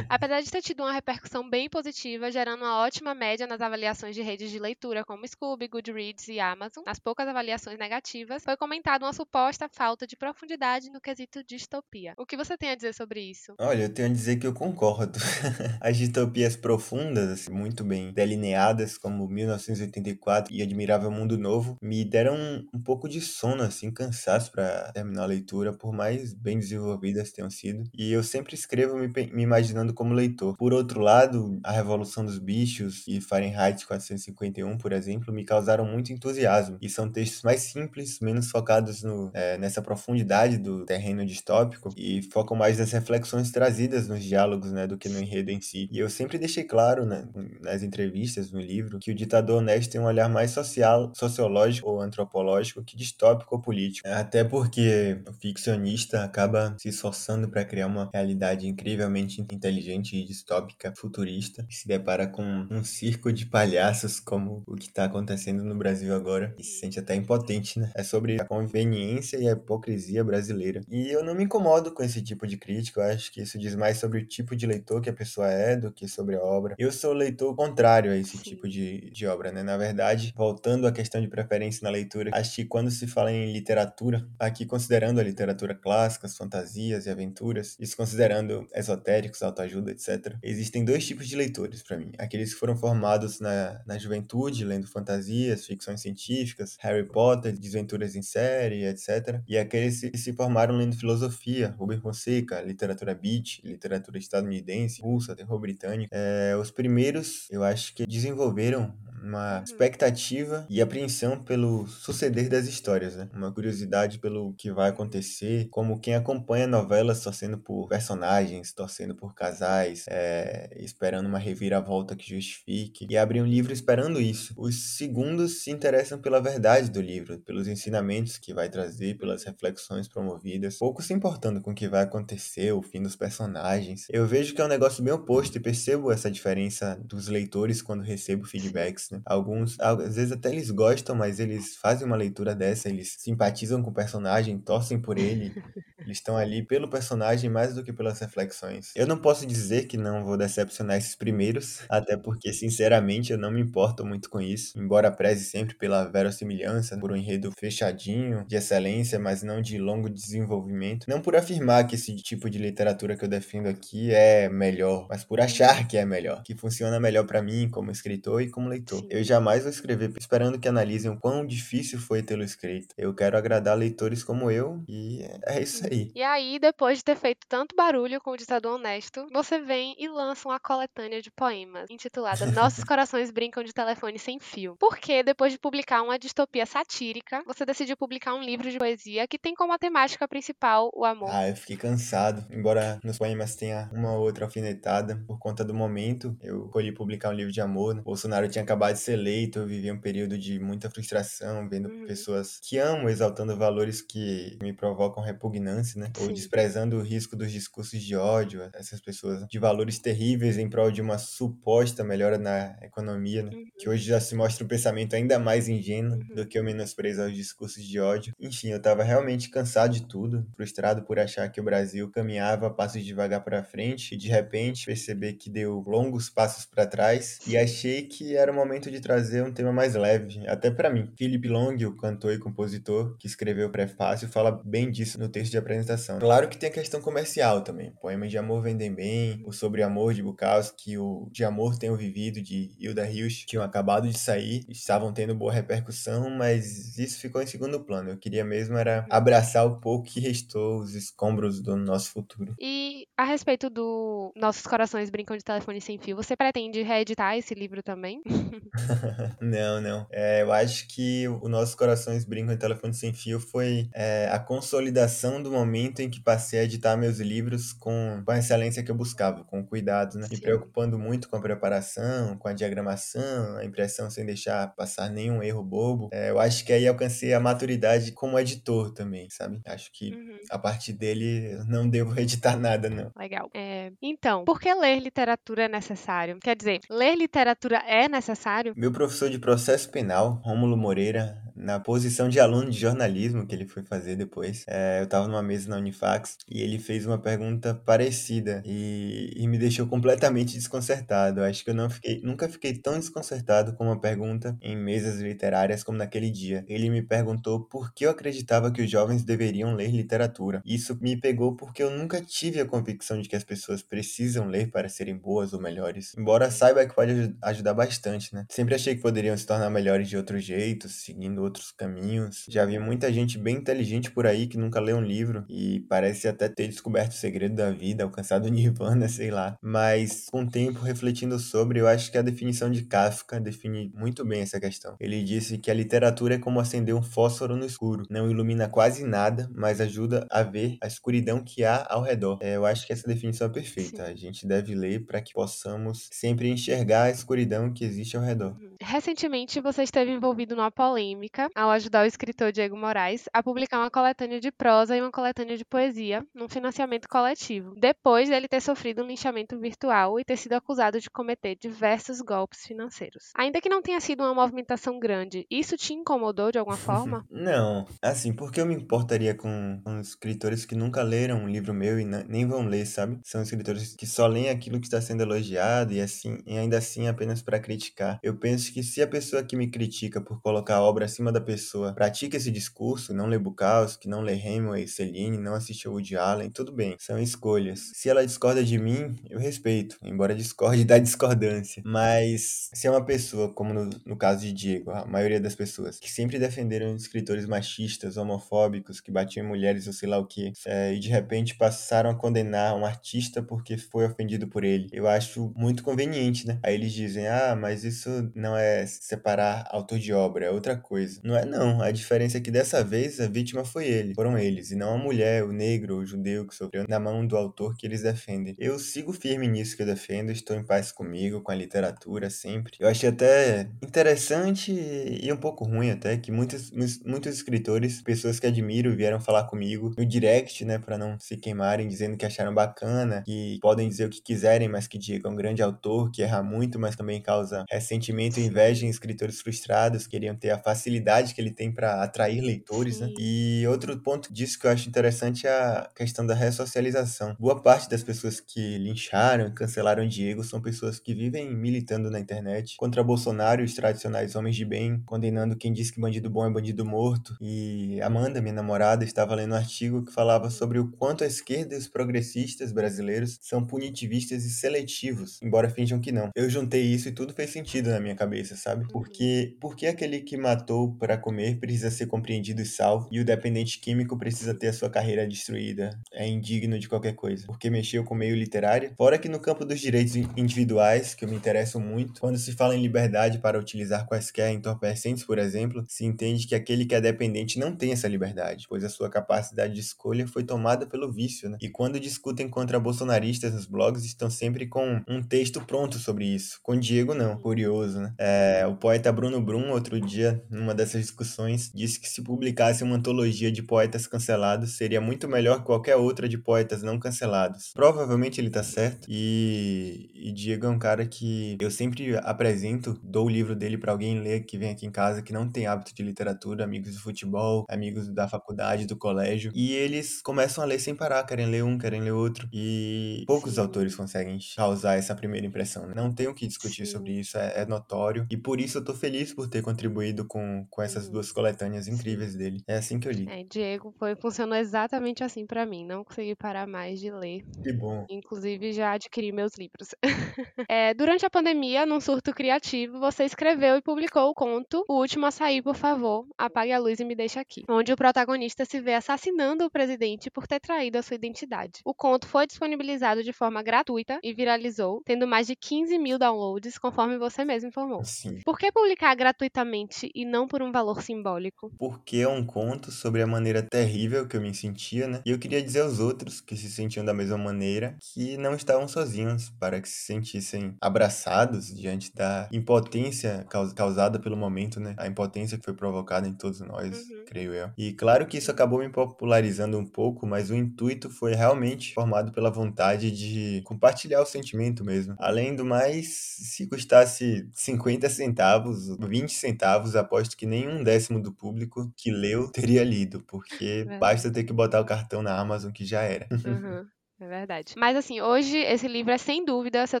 Apesar de ter tido uma repercussão bem positiva, gerando uma ótima média nas avaliações de redes de leitura como Scooby, Goodreads e Amazon, as poucas avaliações negativas narrativas, foi comentada uma suposta falta de profundidade no quesito distopia. O que você tem a dizer sobre isso? Olha, eu tenho a dizer que eu concordo. *laughs* As distopias profundas, assim, muito bem delineadas, como 1984 e Admirável Mundo Novo, me deram um, um pouco de sono, assim, cansaço para terminar a leitura, por mais bem desenvolvidas tenham sido. E eu sempre escrevo me, me imaginando como leitor. Por outro lado, A Revolução dos Bichos e Fahrenheit 451, por exemplo, me causaram muito entusiasmo. E são textos mais simples, menos focados no, é, nessa profundidade do terreno distópico e focam mais nas reflexões trazidas nos diálogos, né, do que no enredo em si. E eu sempre deixei claro, né, nas entrevistas, no livro, que o ditador honesto tem um olhar mais social, sociológico ou antropológico que distópico ou político. Até porque o ficcionista acaba se esforçando para criar uma realidade incrivelmente inteligente e distópica, futurista, e se depara com um circo de palhaços como o que está acontecendo no Brasil agora, e se sente até impotente, né? É sobre a conveniência e a hipocrisia brasileira. E eu não me incomodo com esse tipo de crítica, eu acho que isso diz mais sobre o tipo de leitor que a pessoa é do que sobre a obra. Eu sou leitor contrário a esse tipo de, de obra, né? Na verdade, voltando à questão de preferência na leitura, acho que quando se fala em literatura, aqui considerando a literatura clássica, as fantasias e aventuras, isso considerando esotéricos, autoajuda, etc., existem dois tipos de leitores para mim. Aqueles que foram formados na, na juventude, lendo fantasias, ficções científicas, Harry Potter, desventuras em série, etc. E aqueles que se formaram lendo filosofia, Rubem Fonseca, literatura beat, literatura estadunidense, russa, terror britânico. É, os primeiros, eu acho que desenvolveram uma uhum. expectativa e apreensão pelo suceder das histórias, né? Uma curiosidade pelo que vai acontecer, como quem acompanha novelas torcendo por personagens, torcendo por casais, é, esperando uma reviravolta que justifique, e abrem um livro esperando isso. Os segundos se interessam pela verdade do livro, pelos ensinamentos que vai trazer, pelas reflexões promovidas, pouco se importando com o que vai acontecer, o fim dos personagens. Eu vejo que é um negócio bem oposto e percebo essa diferença dos leitores quando recebo feedbacks né? Alguns, às vezes até eles gostam, mas eles fazem uma leitura dessa, eles simpatizam com o personagem, torcem por ele, *laughs* eles estão ali pelo personagem mais do que pelas reflexões. Eu não posso dizer que não vou decepcionar esses primeiros, até porque, sinceramente, eu não me importo muito com isso, embora preze sempre pela verossimilhança, por um enredo fechadinho, de excelência, mas não de longo desenvolvimento. Não por afirmar que esse tipo de literatura que eu defendo aqui é melhor, mas por achar que é melhor, que funciona melhor para mim como escritor e como leitor. Eu jamais vou escrever esperando que analisem o quão difícil foi tê-lo escrito. Eu quero agradar leitores como eu e é isso aí. E aí, depois de ter feito tanto barulho com o Ditador Honesto, você vem e lança uma coletânea de poemas intitulada *laughs* Nossos Corações Brincam de Telefone Sem Fio. Por que, depois de publicar uma distopia satírica, você decidiu publicar um livro de poesia que tem como temática principal o amor? Ah, eu fiquei cansado. Embora nos poemas tenha uma ou outra alfinetada, por conta do momento, eu escolhi publicar um livro de amor. Né? Bolsonaro tinha acabado de ser eleito, eu vivi um período de muita frustração, vendo uhum. pessoas que amo exaltando valores que me provocam repugnância, né? Sim. Ou desprezando o risco dos discursos de ódio, essas pessoas de valores terríveis em prol de uma suposta melhora na economia, né? Uhum. Que hoje já se mostra um pensamento ainda mais ingênuo uhum. do que o menosprezo aos discursos de ódio. Enfim, eu tava realmente cansado de tudo, frustrado por achar que o Brasil caminhava passos devagar para frente e de repente perceber que deu longos passos para trás e achei que era o momento de trazer um tema mais leve, até para mim. Philip Long, o cantor e compositor que escreveu o prefácio, fala bem disso no texto de apresentação. Claro que tem a questão comercial também. Poemas de amor vendem bem, o Sobre Amor de Bukowski, o De Amor Tenho Vivido de Hilda Hilst tinham acabado de sair, estavam tendo boa repercussão, mas isso ficou em segundo plano. Eu queria mesmo era abraçar o pouco que restou, os escombros do nosso futuro. E a respeito do Nossos Corações Brincam de Telefone Sem Fio, você pretende reeditar esse livro também? *laughs* *laughs* não, não. É, eu acho que o Nossos Corações Brincam em Telefone Sem Fio foi é, a consolidação do momento em que passei a editar meus livros com, com a excelência que eu buscava, com cuidado, né? Me preocupando muito com a preparação, com a diagramação, a impressão sem deixar passar nenhum erro bobo. É, eu acho que aí alcancei a maturidade como editor também, sabe? Acho que uhum. a partir dele não devo *laughs* editar nada, não. Legal. É, então, por que ler literatura é necessário? Quer dizer, ler literatura é necessário? Meu professor de processo penal, Rômulo Moreira, na posição de aluno de jornalismo que ele foi fazer depois. É, eu tava numa mesa na Unifax e ele fez uma pergunta parecida e, e me deixou completamente desconcertado. Acho que eu não fiquei, nunca fiquei tão desconcertado com uma pergunta em mesas literárias como naquele dia. Ele me perguntou por que eu acreditava que os jovens deveriam ler literatura. Isso me pegou porque eu nunca tive a convicção de que as pessoas precisam ler para serem boas ou melhores. Embora saiba que pode ajudar bastante, né? Sempre achei que poderiam se tornar melhores de outro jeito, seguindo outros caminhos. Já vi muita gente bem inteligente por aí que nunca leu um livro e parece até ter descoberto o segredo da vida, alcançado o *laughs* nirvana, sei lá. Mas com o tempo refletindo sobre, eu acho que a definição de Kafka define muito bem essa questão. Ele disse que a literatura é como acender um fósforo no escuro, não ilumina quase nada, mas ajuda a ver a escuridão que há ao redor. É, eu acho que essa definição é perfeita. Sim. A gente deve ler para que possamos sempre enxergar a escuridão que existe ao redor. Recentemente, você esteve envolvido numa polêmica ao ajudar o escritor Diego Moraes a publicar uma coletânea de prosa e uma coletânea de poesia num financiamento coletivo, depois dele ter sofrido um linchamento virtual e ter sido acusado de cometer diversos golpes financeiros. Ainda que não tenha sido uma movimentação grande, isso te incomodou de alguma forma? *laughs* não, assim, porque eu me importaria com, com escritores que nunca leram um livro meu e nem vão ler, sabe? São escritores que só leem aquilo que está sendo elogiado e assim, e ainda assim apenas para criticar. Eu penso que se a pessoa que me critica por colocar a obra acima da pessoa pratica esse discurso, não lê Bukowski, não lê Hemingway, Celine, não assiste Woody Allen, tudo bem, são escolhas. Se ela discorda de mim, eu respeito, embora discorde *laughs* da discordância. Mas se é uma pessoa, como no, no caso de Diego, a maioria das pessoas, que sempre defenderam escritores machistas, homofóbicos, que batiam em mulheres ou sei lá o que, é, e de repente passaram a condenar um artista porque foi ofendido por ele, eu acho muito conveniente, né? Aí eles dizem, ah, mas isso não é separar autor de obra, é outra coisa. Não é não, a diferença é que dessa vez a vítima foi ele, foram eles, e não a mulher, o negro, o judeu que sofreu na mão do autor que eles defendem. Eu sigo firme nisso que eu defendo, estou em paz comigo, com a literatura sempre. Eu achei até interessante e um pouco ruim até que muitos, muitos escritores, pessoas que admiro, vieram falar comigo no direct, né, para não se queimarem, dizendo que acharam bacana, que podem dizer o que quiserem, mas que Diego é um grande autor, que erra muito, mas também causa ressentimento e inveja em escritores frustrados, queriam ter a facilidade que ele tem para atrair leitores, né? E outro ponto disso que eu acho interessante é a questão da ressocialização. Boa parte das pessoas que lincharam e cancelaram Diego são pessoas que vivem militando na internet contra Bolsonaro e os tradicionais homens de bem, condenando quem diz que bandido bom é bandido morto. E Amanda, minha namorada, estava lendo um artigo que falava sobre o quanto a esquerda e os progressistas brasileiros são punitivistas e seletivos, embora finjam que não. Eu juntei isso e tudo fez sentido na minha cabeça, sabe? Porque, porque aquele que matou para comer precisa ser compreendido e salvo, e o dependente químico precisa ter a sua carreira destruída. É indigno de qualquer coisa. Porque mexeu com o meio literário. Fora que no campo dos direitos individuais, que eu me interesso muito, quando se fala em liberdade para utilizar quaisquer entorpecentes, por exemplo, se entende que aquele que é dependente não tem essa liberdade, pois a sua capacidade de escolha foi tomada pelo vício, né? E quando discutem contra bolsonaristas nos blogs, estão sempre com um texto pronto sobre isso. Com Diego, não. Curioso, né? É, o poeta Bruno Brum, outro dia, numa dessas discussões, disse que se publicasse uma antologia de poetas cancelados, seria muito melhor que qualquer outra de poetas não cancelados. Provavelmente ele tá certo, e, e Diego é um cara que eu sempre apresento, dou o livro dele para alguém ler que vem aqui em casa que não tem hábito de literatura, amigos de futebol, amigos da faculdade, do colégio, e eles começam a ler sem parar, querem ler um, querem ler outro, e poucos autores conseguem causar essa primeira impressão. Né? Não tem o que discutir Sim. sobre isso, é, é, notório, e por isso eu tô feliz por ter contribuído com, com essas duas coletâneas incríveis dele. É assim que eu li. É, Diego foi, funcionou exatamente assim para mim, não consegui parar mais de ler. Que bom. Inclusive já adquiri meus livros. *laughs* é, durante a pandemia, num surto criativo, você escreveu e publicou o conto O Último a Sair, por favor, apague a luz e me deixe aqui, onde o protagonista se vê assassinando o presidente por ter traído a sua identidade. O conto foi disponibilizado de forma gratuita e viralizou, tendo mais de 15 mil downloads, conforme você mesmo informou. Sim. Por que publicar gratuitamente e não por um valor simbólico? Porque é um conto sobre a maneira terrível que eu me sentia, né? E eu queria dizer aos outros que se sentiam da mesma maneira que não estavam sozinhos, para que se sentissem abraçados diante da impotência causada pelo momento, né? A impotência que foi provocada em todos nós, uhum. creio eu. E claro que isso acabou me popularizando um pouco, mas o intuito foi realmente formado pela vontade de compartilhar o sentimento mesmo. Além do mais, se custasse 50 50 centavos, 20 centavos, aposto que nenhum décimo do público que leu teria lido, porque Verdade. basta ter que botar o cartão na Amazon que já era. Uhum. É verdade. Mas assim, hoje esse livro é sem dúvida seu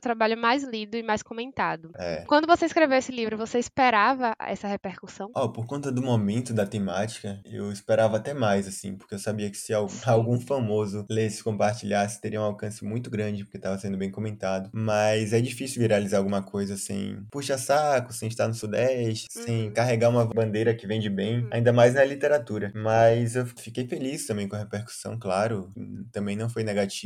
trabalho mais lido e mais comentado. É. Quando você escreveu esse livro, você esperava essa repercussão? Ó, por conta do momento da temática, eu esperava até mais, assim, porque eu sabia que se algum famoso lesse e compartilhasse, teria um alcance muito grande, porque estava sendo bem comentado. Mas é difícil viralizar alguma coisa sem puxa-saco, sem estar no Sudeste, sem Uhum. carregar uma bandeira que vende bem, Uhum. ainda mais na literatura. Mas eu fiquei feliz também com a repercussão, claro, também não foi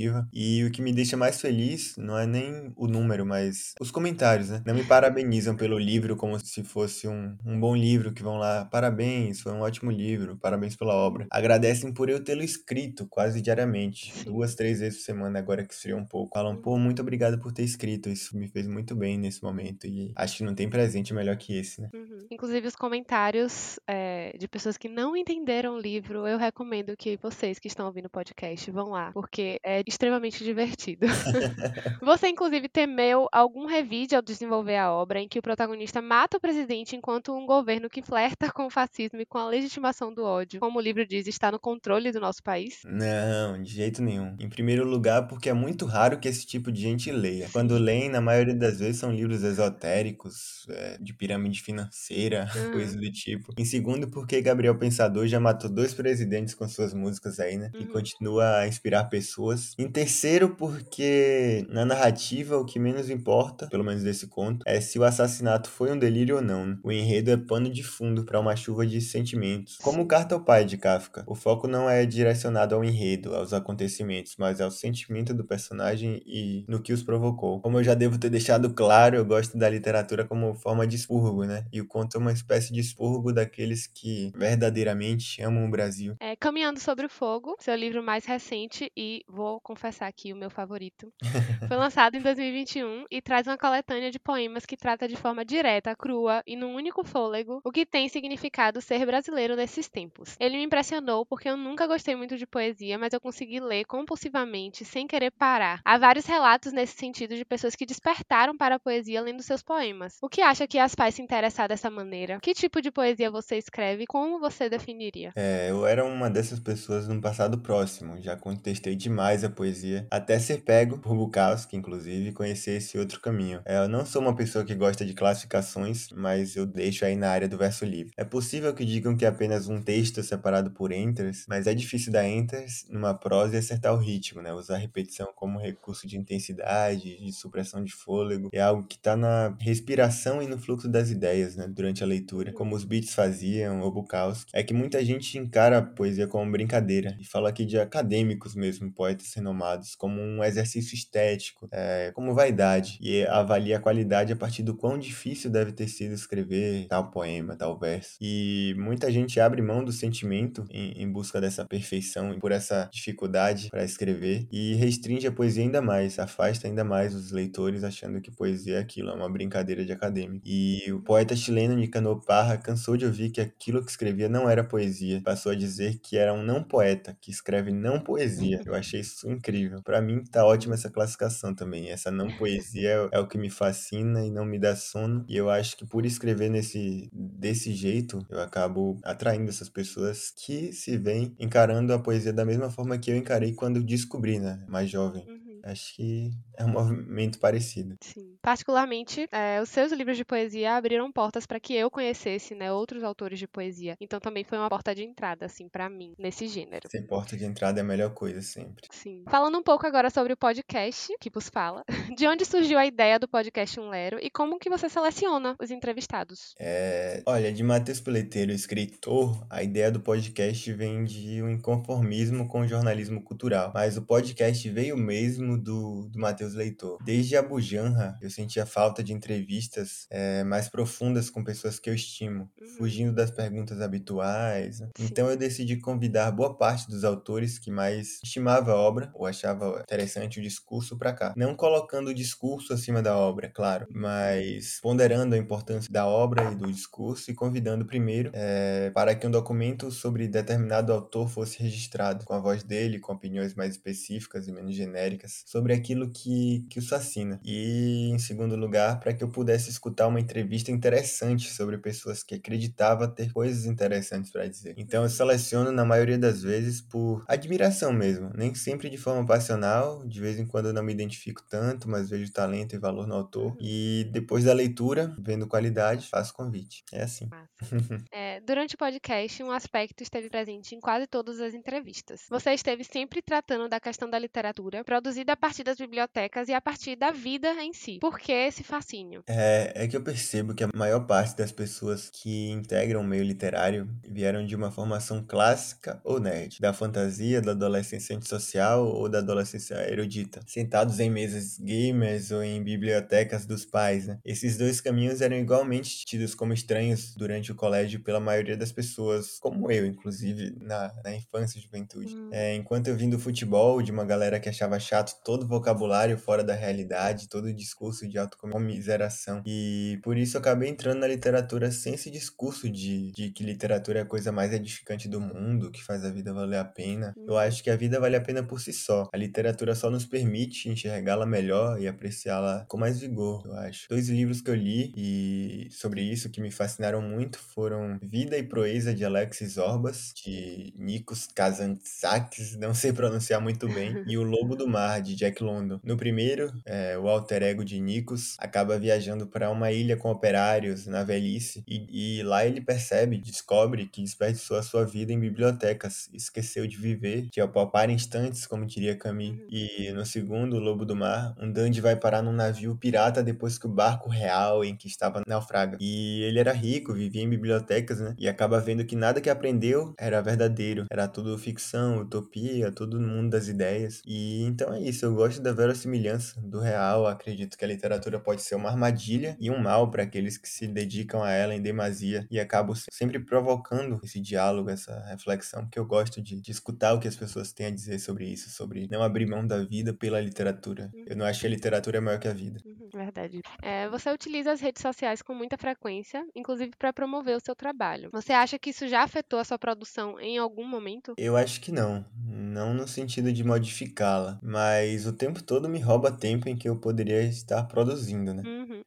negativa. E o que me deixa mais feliz não é nem o número, mas os comentários, né? Não me parabenizam pelo livro como se fosse um, um bom livro, que vão lá, parabéns, foi um ótimo livro, parabéns pela obra. Agradecem por eu tê-lo escrito quase diariamente, duas, três vezes por semana, agora que esfriou um pouco. Falam, pô, muito obrigado por ter escrito, isso me fez muito bem nesse momento. E acho que não tem presente melhor que esse, né? Uhum. Inclusive, os comentários é, de pessoas que não entenderam o livro, eu recomendo que vocês que estão ouvindo o podcast vão lá, porque é extremamente divertido. *laughs* *laughs* Você, inclusive, temeu algum revide ao desenvolver a obra em que o protagonista mata o presidente enquanto um governo que flerta com o fascismo e com a legitimação do ódio, como o livro diz, está no controle do nosso país? Não, de jeito nenhum. Em primeiro lugar, porque é muito raro que esse tipo de gente leia. Quando leem, na maioria das vezes são livros esotéricos, é, de pirâmide financeira, *laughs* Uhum. coisas do tipo. Em segundo, porque Gabriel Pensador já matou dois presidentes com suas músicas aí, né? E Uhum. continua a inspirar pessoas. Em terceiro, porque na narrativa o que menos importa, pelo menos desse conto, é se o assassinato foi um delírio ou não. né? O enredo é pano de fundo para uma chuva de sentimentos. Como. Carta ao Pai de Kafka, o foco não é direcionado ao enredo, aos acontecimentos, mas ao sentimento do personagem e no que os provocou. Como eu já devo ter deixado claro, eu gosto da literatura como forma de expurgo, né? E o conto é uma espécie de expurgo daqueles que verdadeiramente amam o Brasil. É, Caminhando sobre o Fogo, seu livro mais recente e, vou confessar aqui, o meu favorito. *laughs* Foi lançado em 2021 e traz uma coletânea de poemas que trata de forma direta, crua e num único fôlego o que tem significado ser brasileiro nesses tempos. Ele me impressionou porque eu nunca gostei muito de poesia, mas eu consegui ler compulsivamente sem querer parar. Há vários relatos nesse sentido de pessoas que despertaram para a poesia lendo seus poemas. O que acha que as faz se interessar dessa maneira? Que tipo de poesia você escreve e como você definiria? É, eu era uma dessas pessoas no passado próximo, já contestei demais a poesia, até ser pego por Bukowski, inclusive, conhecer esse outro caminho. É, eu não sou uma pessoa que gosta de classificações, mas eu deixo aí na área do verso livre. É possível que digam que é apenas um texto separado por enters, mas é difícil dar enters numa prosa e acertar o ritmo, né? Usar repetição como recurso de intensidade, de supressão de fôlego, é algo que está na respiração e no fluxo das ideias, né? Durante a leitura, como os Beats faziam, ou Bukowski. É que muita gente encara a poesia como brincadeira e fala aqui de acadêmicos mesmo, poetas renomados, como um exercício estético, é, como vaidade, e avalia a qualidade a partir do quão difícil deve ter sido escrever tal poema, tal verso. E muita gente abre mão do sentimento em, em busca dessa perfeição e por essa dificuldade para escrever e restringe a poesia ainda mais, afasta ainda mais os leitores achando que poesia é aquilo, é uma brincadeira de acadêmico. E o poeta chileno Nicanor Parra cansou de ouvir que aquilo que escrevia não era poesia, passou a dizer que era um não poeta, que escreve não poesia. Eu achei isso incrível. Para mim tá ótima essa classificação também. Essa não poesia é, é o que me fascina e não me dá sono. E eu acho que por escrever nesse desse jeito, eu acabo atraindo essas pessoas que se veem encarando a poesia da mesma forma que eu encarei quando descobri, né, mais jovem. Uhum. Acho que é um *laughs* movimento parecido. Sim. Particularmente, é, os seus livros de poesia abriram portas para que eu conhecesse né, outros autores de poesia. Então também foi uma porta de entrada, assim, para mim, nesse gênero. Ser porta de entrada é a melhor coisa sempre. Sim. Falando um pouco agora sobre o podcast, que vos fala, *laughs* de onde surgiu a ideia do podcast Um Lero e como que você seleciona os entrevistados? É, olha, de Matheus Peleteiro, escritor, a ideia do podcast vem de um inconformismo com o jornalismo cultural. Mas o podcast veio mesmo do, do Matheus Leitor. Desde a Bujanra, eu sentia falta de entrevistas é, mais profundas com pessoas que eu estimo, Uhum. fugindo das perguntas habituais. né? Sim. Então eu decidi convidar boa parte dos autores que mais estimava a obra ou achava interessante o discurso para cá. Não colocando o discurso acima da obra, claro, mas ponderando a importância da obra e do discurso e convidando primeiro é, para que um documento sobre determinado autor fosse registrado com a voz dele, com opiniões mais específicas e menos genéricas sobre aquilo que que, os fascina. E, em segundo lugar, para que eu pudesse escutar uma entrevista interessante sobre pessoas que acreditavam ter coisas interessantes para dizer. Então eu seleciono, na maioria das vezes, por admiração mesmo. Nem sempre de forma passional, de vez em quando eu não me identifico tanto, mas vejo talento e valor no autor. E depois da leitura, vendo qualidade, faço convite. É assim. *laughs* É, durante o podcast, um aspecto esteve presente em quase todas as entrevistas. Você esteve sempre tratando da questão da literatura, produzida a partir das bibliotecas e a partir da vida em si. Por que esse fascínio? É, é que eu percebo que a maior parte das pessoas que integram o meio literário vieram de uma formação clássica ou nerd, da fantasia, da adolescência antissocial ou da adolescência erudita, sentados em mesas gamers ou em bibliotecas dos pais, né? Esses dois caminhos eram igualmente tidos como estranhos durante o colégio pela maioria das pessoas, como eu, inclusive, na, na infância e juventude. Hum. É, enquanto eu vim do futebol, de uma galera que achava chato todo o vocabulário fora da realidade, todo o discurso de autocomiseração. E por isso eu acabei entrando na literatura sem esse discurso de, de que literatura é a coisa mais edificante do mundo, que faz a vida valer a pena. Eu Uhum. acho que a vida vale a pena por si só. A literatura só nos permite enxergá-la melhor e apreciá-la com mais vigor, eu acho. Dois livros que eu li e sobre isso que me fascinaram muito foram Vida e Proeza de Alexis Orbas, de Nikos Kazantzakis, não sei pronunciar muito bem, *laughs* e O Lobo do Mar de Jack London. No primeiro, é, o alter ego de Nikos acaba viajando para uma ilha com operários na velhice e, e lá ele percebe, descobre que desperdiçou a sua vida em bibliotecas, esqueceu de viver, de apalpar instantes, como diria Camus. E no segundo, O Lobo do Mar, um dandy vai parar num navio pirata depois que o barco real em que estava naufraga. E ele era rico, vivia em bibliotecas, né? E acaba vendo que nada que aprendeu era verdadeiro, era tudo ficção, utopia, tudo no mundo das ideias. E então é isso, eu gosto da verossimilhança do real, acredito que a literatura pode ser uma armadilha e um mal para aqueles que se dedicam a ela em demasia e acabo sempre provocando esse diálogo, essa reflexão, porque eu gosto de, de escutar o que as pessoas têm a dizer sobre isso, sobre não abrir mão da vida pela literatura. Eu não acho que a literatura é maior que a vida. Uhum, Verdade. É, você utiliza as redes sociais com muita frequência, inclusive para promover o seu trabalho. Você acha que isso já afetou a sua produção em algum momento? Eu acho que não. Não no sentido de modificá-la, mas o tempo todo me rouba tempo em que eu poderia estar produzindo, né? Uhum.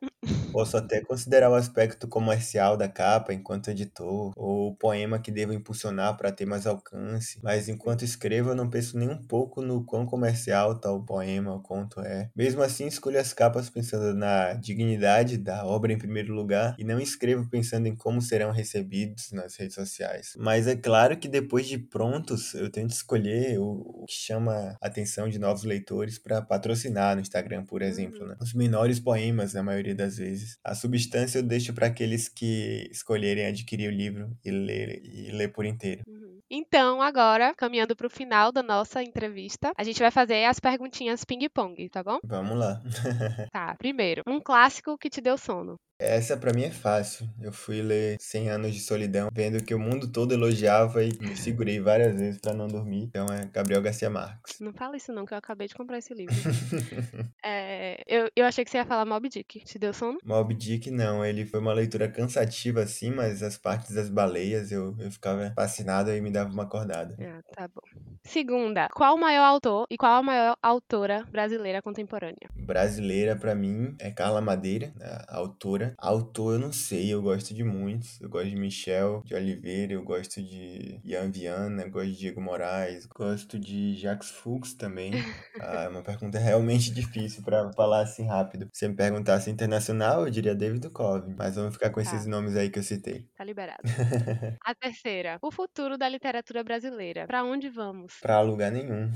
Posso até considerar o aspecto comercial da capa enquanto editor, ou o poema que devo impulsionar para ter mais alcance, mas enquanto escrevo eu não penso nem um pouco no quão comercial tal poema ou conto é. Mesmo assim, escolho as capas pensando na dignidade da obra em primeiro lugar e não escrevo pensando em como serão recebidos nas redes sociais. Mas é claro que depois de prontos, eu tento escolher o, que chama a atenção de novos leitores para patrocinar no Instagram, por exemplo, né? Os menores poemas, na maioria das vezes. A substância eu deixo para aqueles que escolherem adquirir o livro e ler, e ler por inteiro. Uhum. Então, agora, caminhando para o final da nossa entrevista, a gente vai fazer as perguntinhas ping-pong, tá bom? Vamos lá. *laughs* Tá. Primeiro, um clássico que te deu sono. Essa pra mim é fácil. Eu fui ler 100 Anos de Solidão, vendo que o mundo todo elogiava e me segurei várias vezes pra não dormir. Então é Gabriel Garcia Marques. Não fala isso não, que eu acabei de comprar esse livro. *laughs* É, eu, eu achei que você ia falar Mob Dick. Te deu sono? Mob Dick não, ele foi uma leitura cansativa assim, mas as partes das baleias eu, eu ficava fascinado e me dava uma acordada. Ah, tá bom. Segunda, qual o maior autor e qual a maior autora brasileira contemporânea? Brasileira pra mim é Carla Madeira, a autora. Autor eu não sei, eu gosto de muitos. Eu gosto de Michel de Oliveira, eu gosto de Ian Viana, eu gosto de Diego Moraes, gosto de Jacques Fuchs também. *laughs* Ah, é uma pergunta realmente difícil pra falar assim rápido. Se me perguntasse internacional, eu diria David Duchovny, mas vamos ficar com esses Tá. nomes aí que eu citei. Tá liberado. *laughs* A terceira, o futuro da literatura brasileira. Pra onde vamos? Pra lugar nenhum.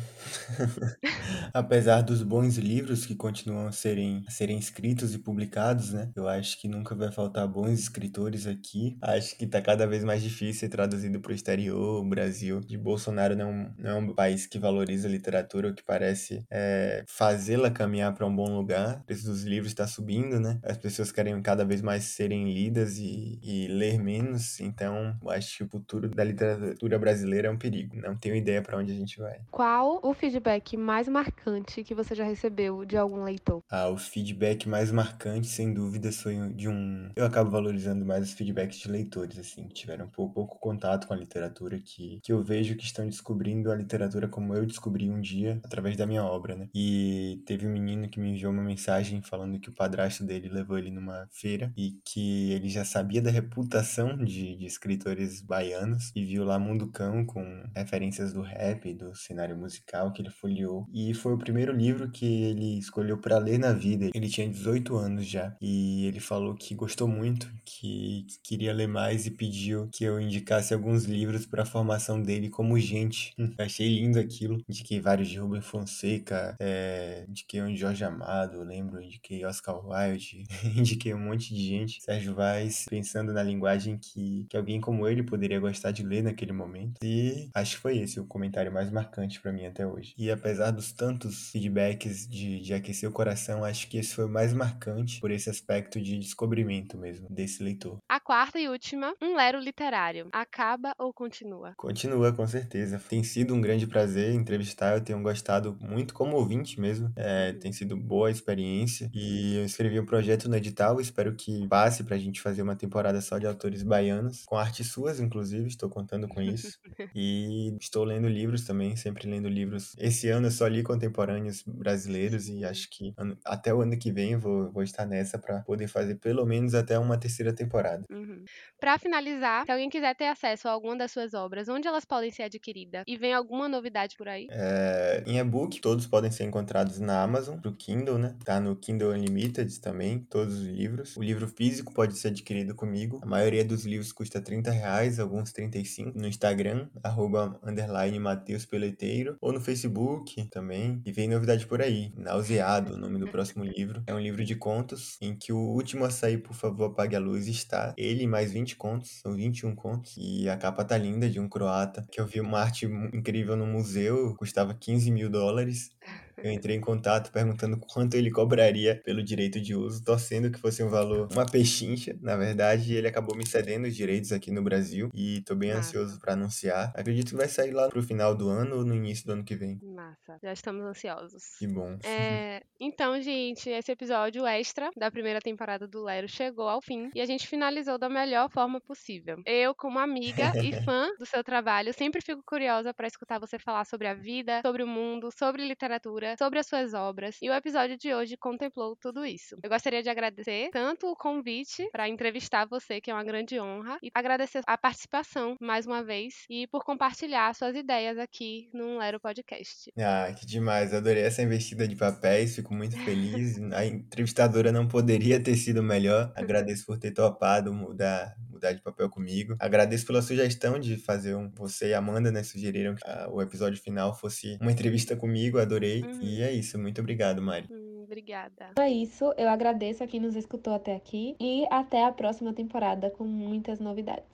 *laughs* Apesar dos bons livros que continuam a serem, a serem escritos e publicados, né? Eu acho que nunca vai faltar bons escritores aqui. Acho que tá cada vez mais difícil ser traduzido pro exterior. O Brasil de Bolsonaro não, não é um país que valoriza a literatura, o que parece é, fazê-la caminhar para um bom lugar. O preço dos livros está subindo, né? As pessoas querem cada vez mais serem lidas e, e ler menos. Então, eu acho que o futuro da literatura brasileira é um perigo. Não tenho ideia para onde onde a gente vai. Qual o feedback mais marcante que você já recebeu de algum leitor? Ah, o feedback mais marcante, sem dúvida, foi de um. Eu acabo valorizando mais os feedbacks de leitores, assim, que tiveram pouco, pouco contato com a literatura, que, que eu vejo que estão descobrindo a literatura como eu descobri um dia através da minha obra, né? E teve um menino que me enviou uma mensagem falando que o padrasto dele levou ele numa feira e que ele já sabia da reputação de, de escritores baianos e viu lá Mundo Cão com referências do rap, do cenário musical que ele folheou. E foi o primeiro livro que ele escolheu para ler na vida. Ele tinha 18 anos já e ele falou que gostou muito, que, que queria ler mais e pediu que eu indicasse alguns livros para a formação dele como gente. Achei lindo aquilo. Indiquei vários de Rubem Fonseca, é, indiquei um de Jorge Amado, lembro, indiquei Oscar Wilde, *laughs* indiquei um monte de gente. Sérgio Vaz, pensando na linguagem que, que alguém como ele poderia gostar de ler naquele momento. E acho que foi esse o comentário mais marcante para mim até hoje. E apesar dos tantos feedbacks de, de aquecer o coração, acho que esse foi o mais marcante por esse aspecto de descobrimento mesmo desse leitor. A quarta e última, um lero literário. Acaba ou continua? Continua, com certeza. Tem sido um grande prazer entrevistar, eu tenho gostado muito como ouvinte mesmo. É, tem sido boa a experiência. E eu escrevi um projeto no edital, espero que passe pra gente fazer uma temporada só de autores baianos, com artes suas, inclusive, estou contando com isso. *laughs* e estou lendo livros também, sempre lendo livros. Esse ano eu só li contemporâneos brasileiros e acho que até o ano que vem vou, vou estar nessa para poder fazer pelo menos até uma terceira temporada. Uhum. Para finalizar, se alguém quiser ter acesso a alguma das suas obras, onde elas podem ser adquiridas? E vem alguma novidade por aí? É, em e-book, todos podem ser encontrados na Amazon, pro Kindle, né? Tá no Kindle Unlimited também, todos os livros. O livro físico pode ser adquirido comigo. A maioria dos livros custa 30 reais, alguns 35. No Instagram, arroba, underline Mateus Peleteiro. Ou no Facebook também. E vem novidade por aí. Nauseado, o nome do próximo livro. É um livro de contos, em que o último a sair, por favor, apague a luz, está. Ele mais 20 contos, são 21 contos. E a capa tá linda, de um croata, que eu vi uma arte incrível no museu, custava 15 mil dólares. Eu entrei em contato perguntando quanto ele cobraria pelo direito de uso, torcendo que fosse um valor, uma pechincha, na verdade, ele acabou me cedendo os direitos aqui no Brasil e tô bem Massa. ansioso para anunciar. Acredito que vai sair lá pro final do ano ou no início do ano que vem. Massa, já estamos ansiosos. Que bom. É, então, gente, esse episódio extra da primeira temporada do Lero chegou ao fim e a gente finalizou da melhor forma possível. Eu, como amiga e *laughs* fã do seu trabalho, sempre fico curiosa para escutar você falar sobre a vida, sobre o mundo, sobre literatura, sobre as suas obras. E o episódio de hoje contemplou tudo isso. Eu gostaria de agradecer tanto o convite para entrevistar você, que é uma grande honra, e agradecer a participação mais uma vez e por compartilhar suas ideias aqui no Lero Podcast. Ah, que demais. Adorei essa investida de papéis, fico muito feliz. *laughs* A entrevistadora não poderia ter sido melhor. Agradeço por ter topado mudar, mudar de papel comigo. Agradeço pela sugestão de fazer um. Você e a Amanda, né, sugeriram que ah, o episódio final fosse uma entrevista comigo, adorei. Uhum. E é isso. Muito obrigado, Mari. Hum, obrigada. É isso, eu agradeço a quem nos escutou até aqui e até a próxima temporada com muitas novidades.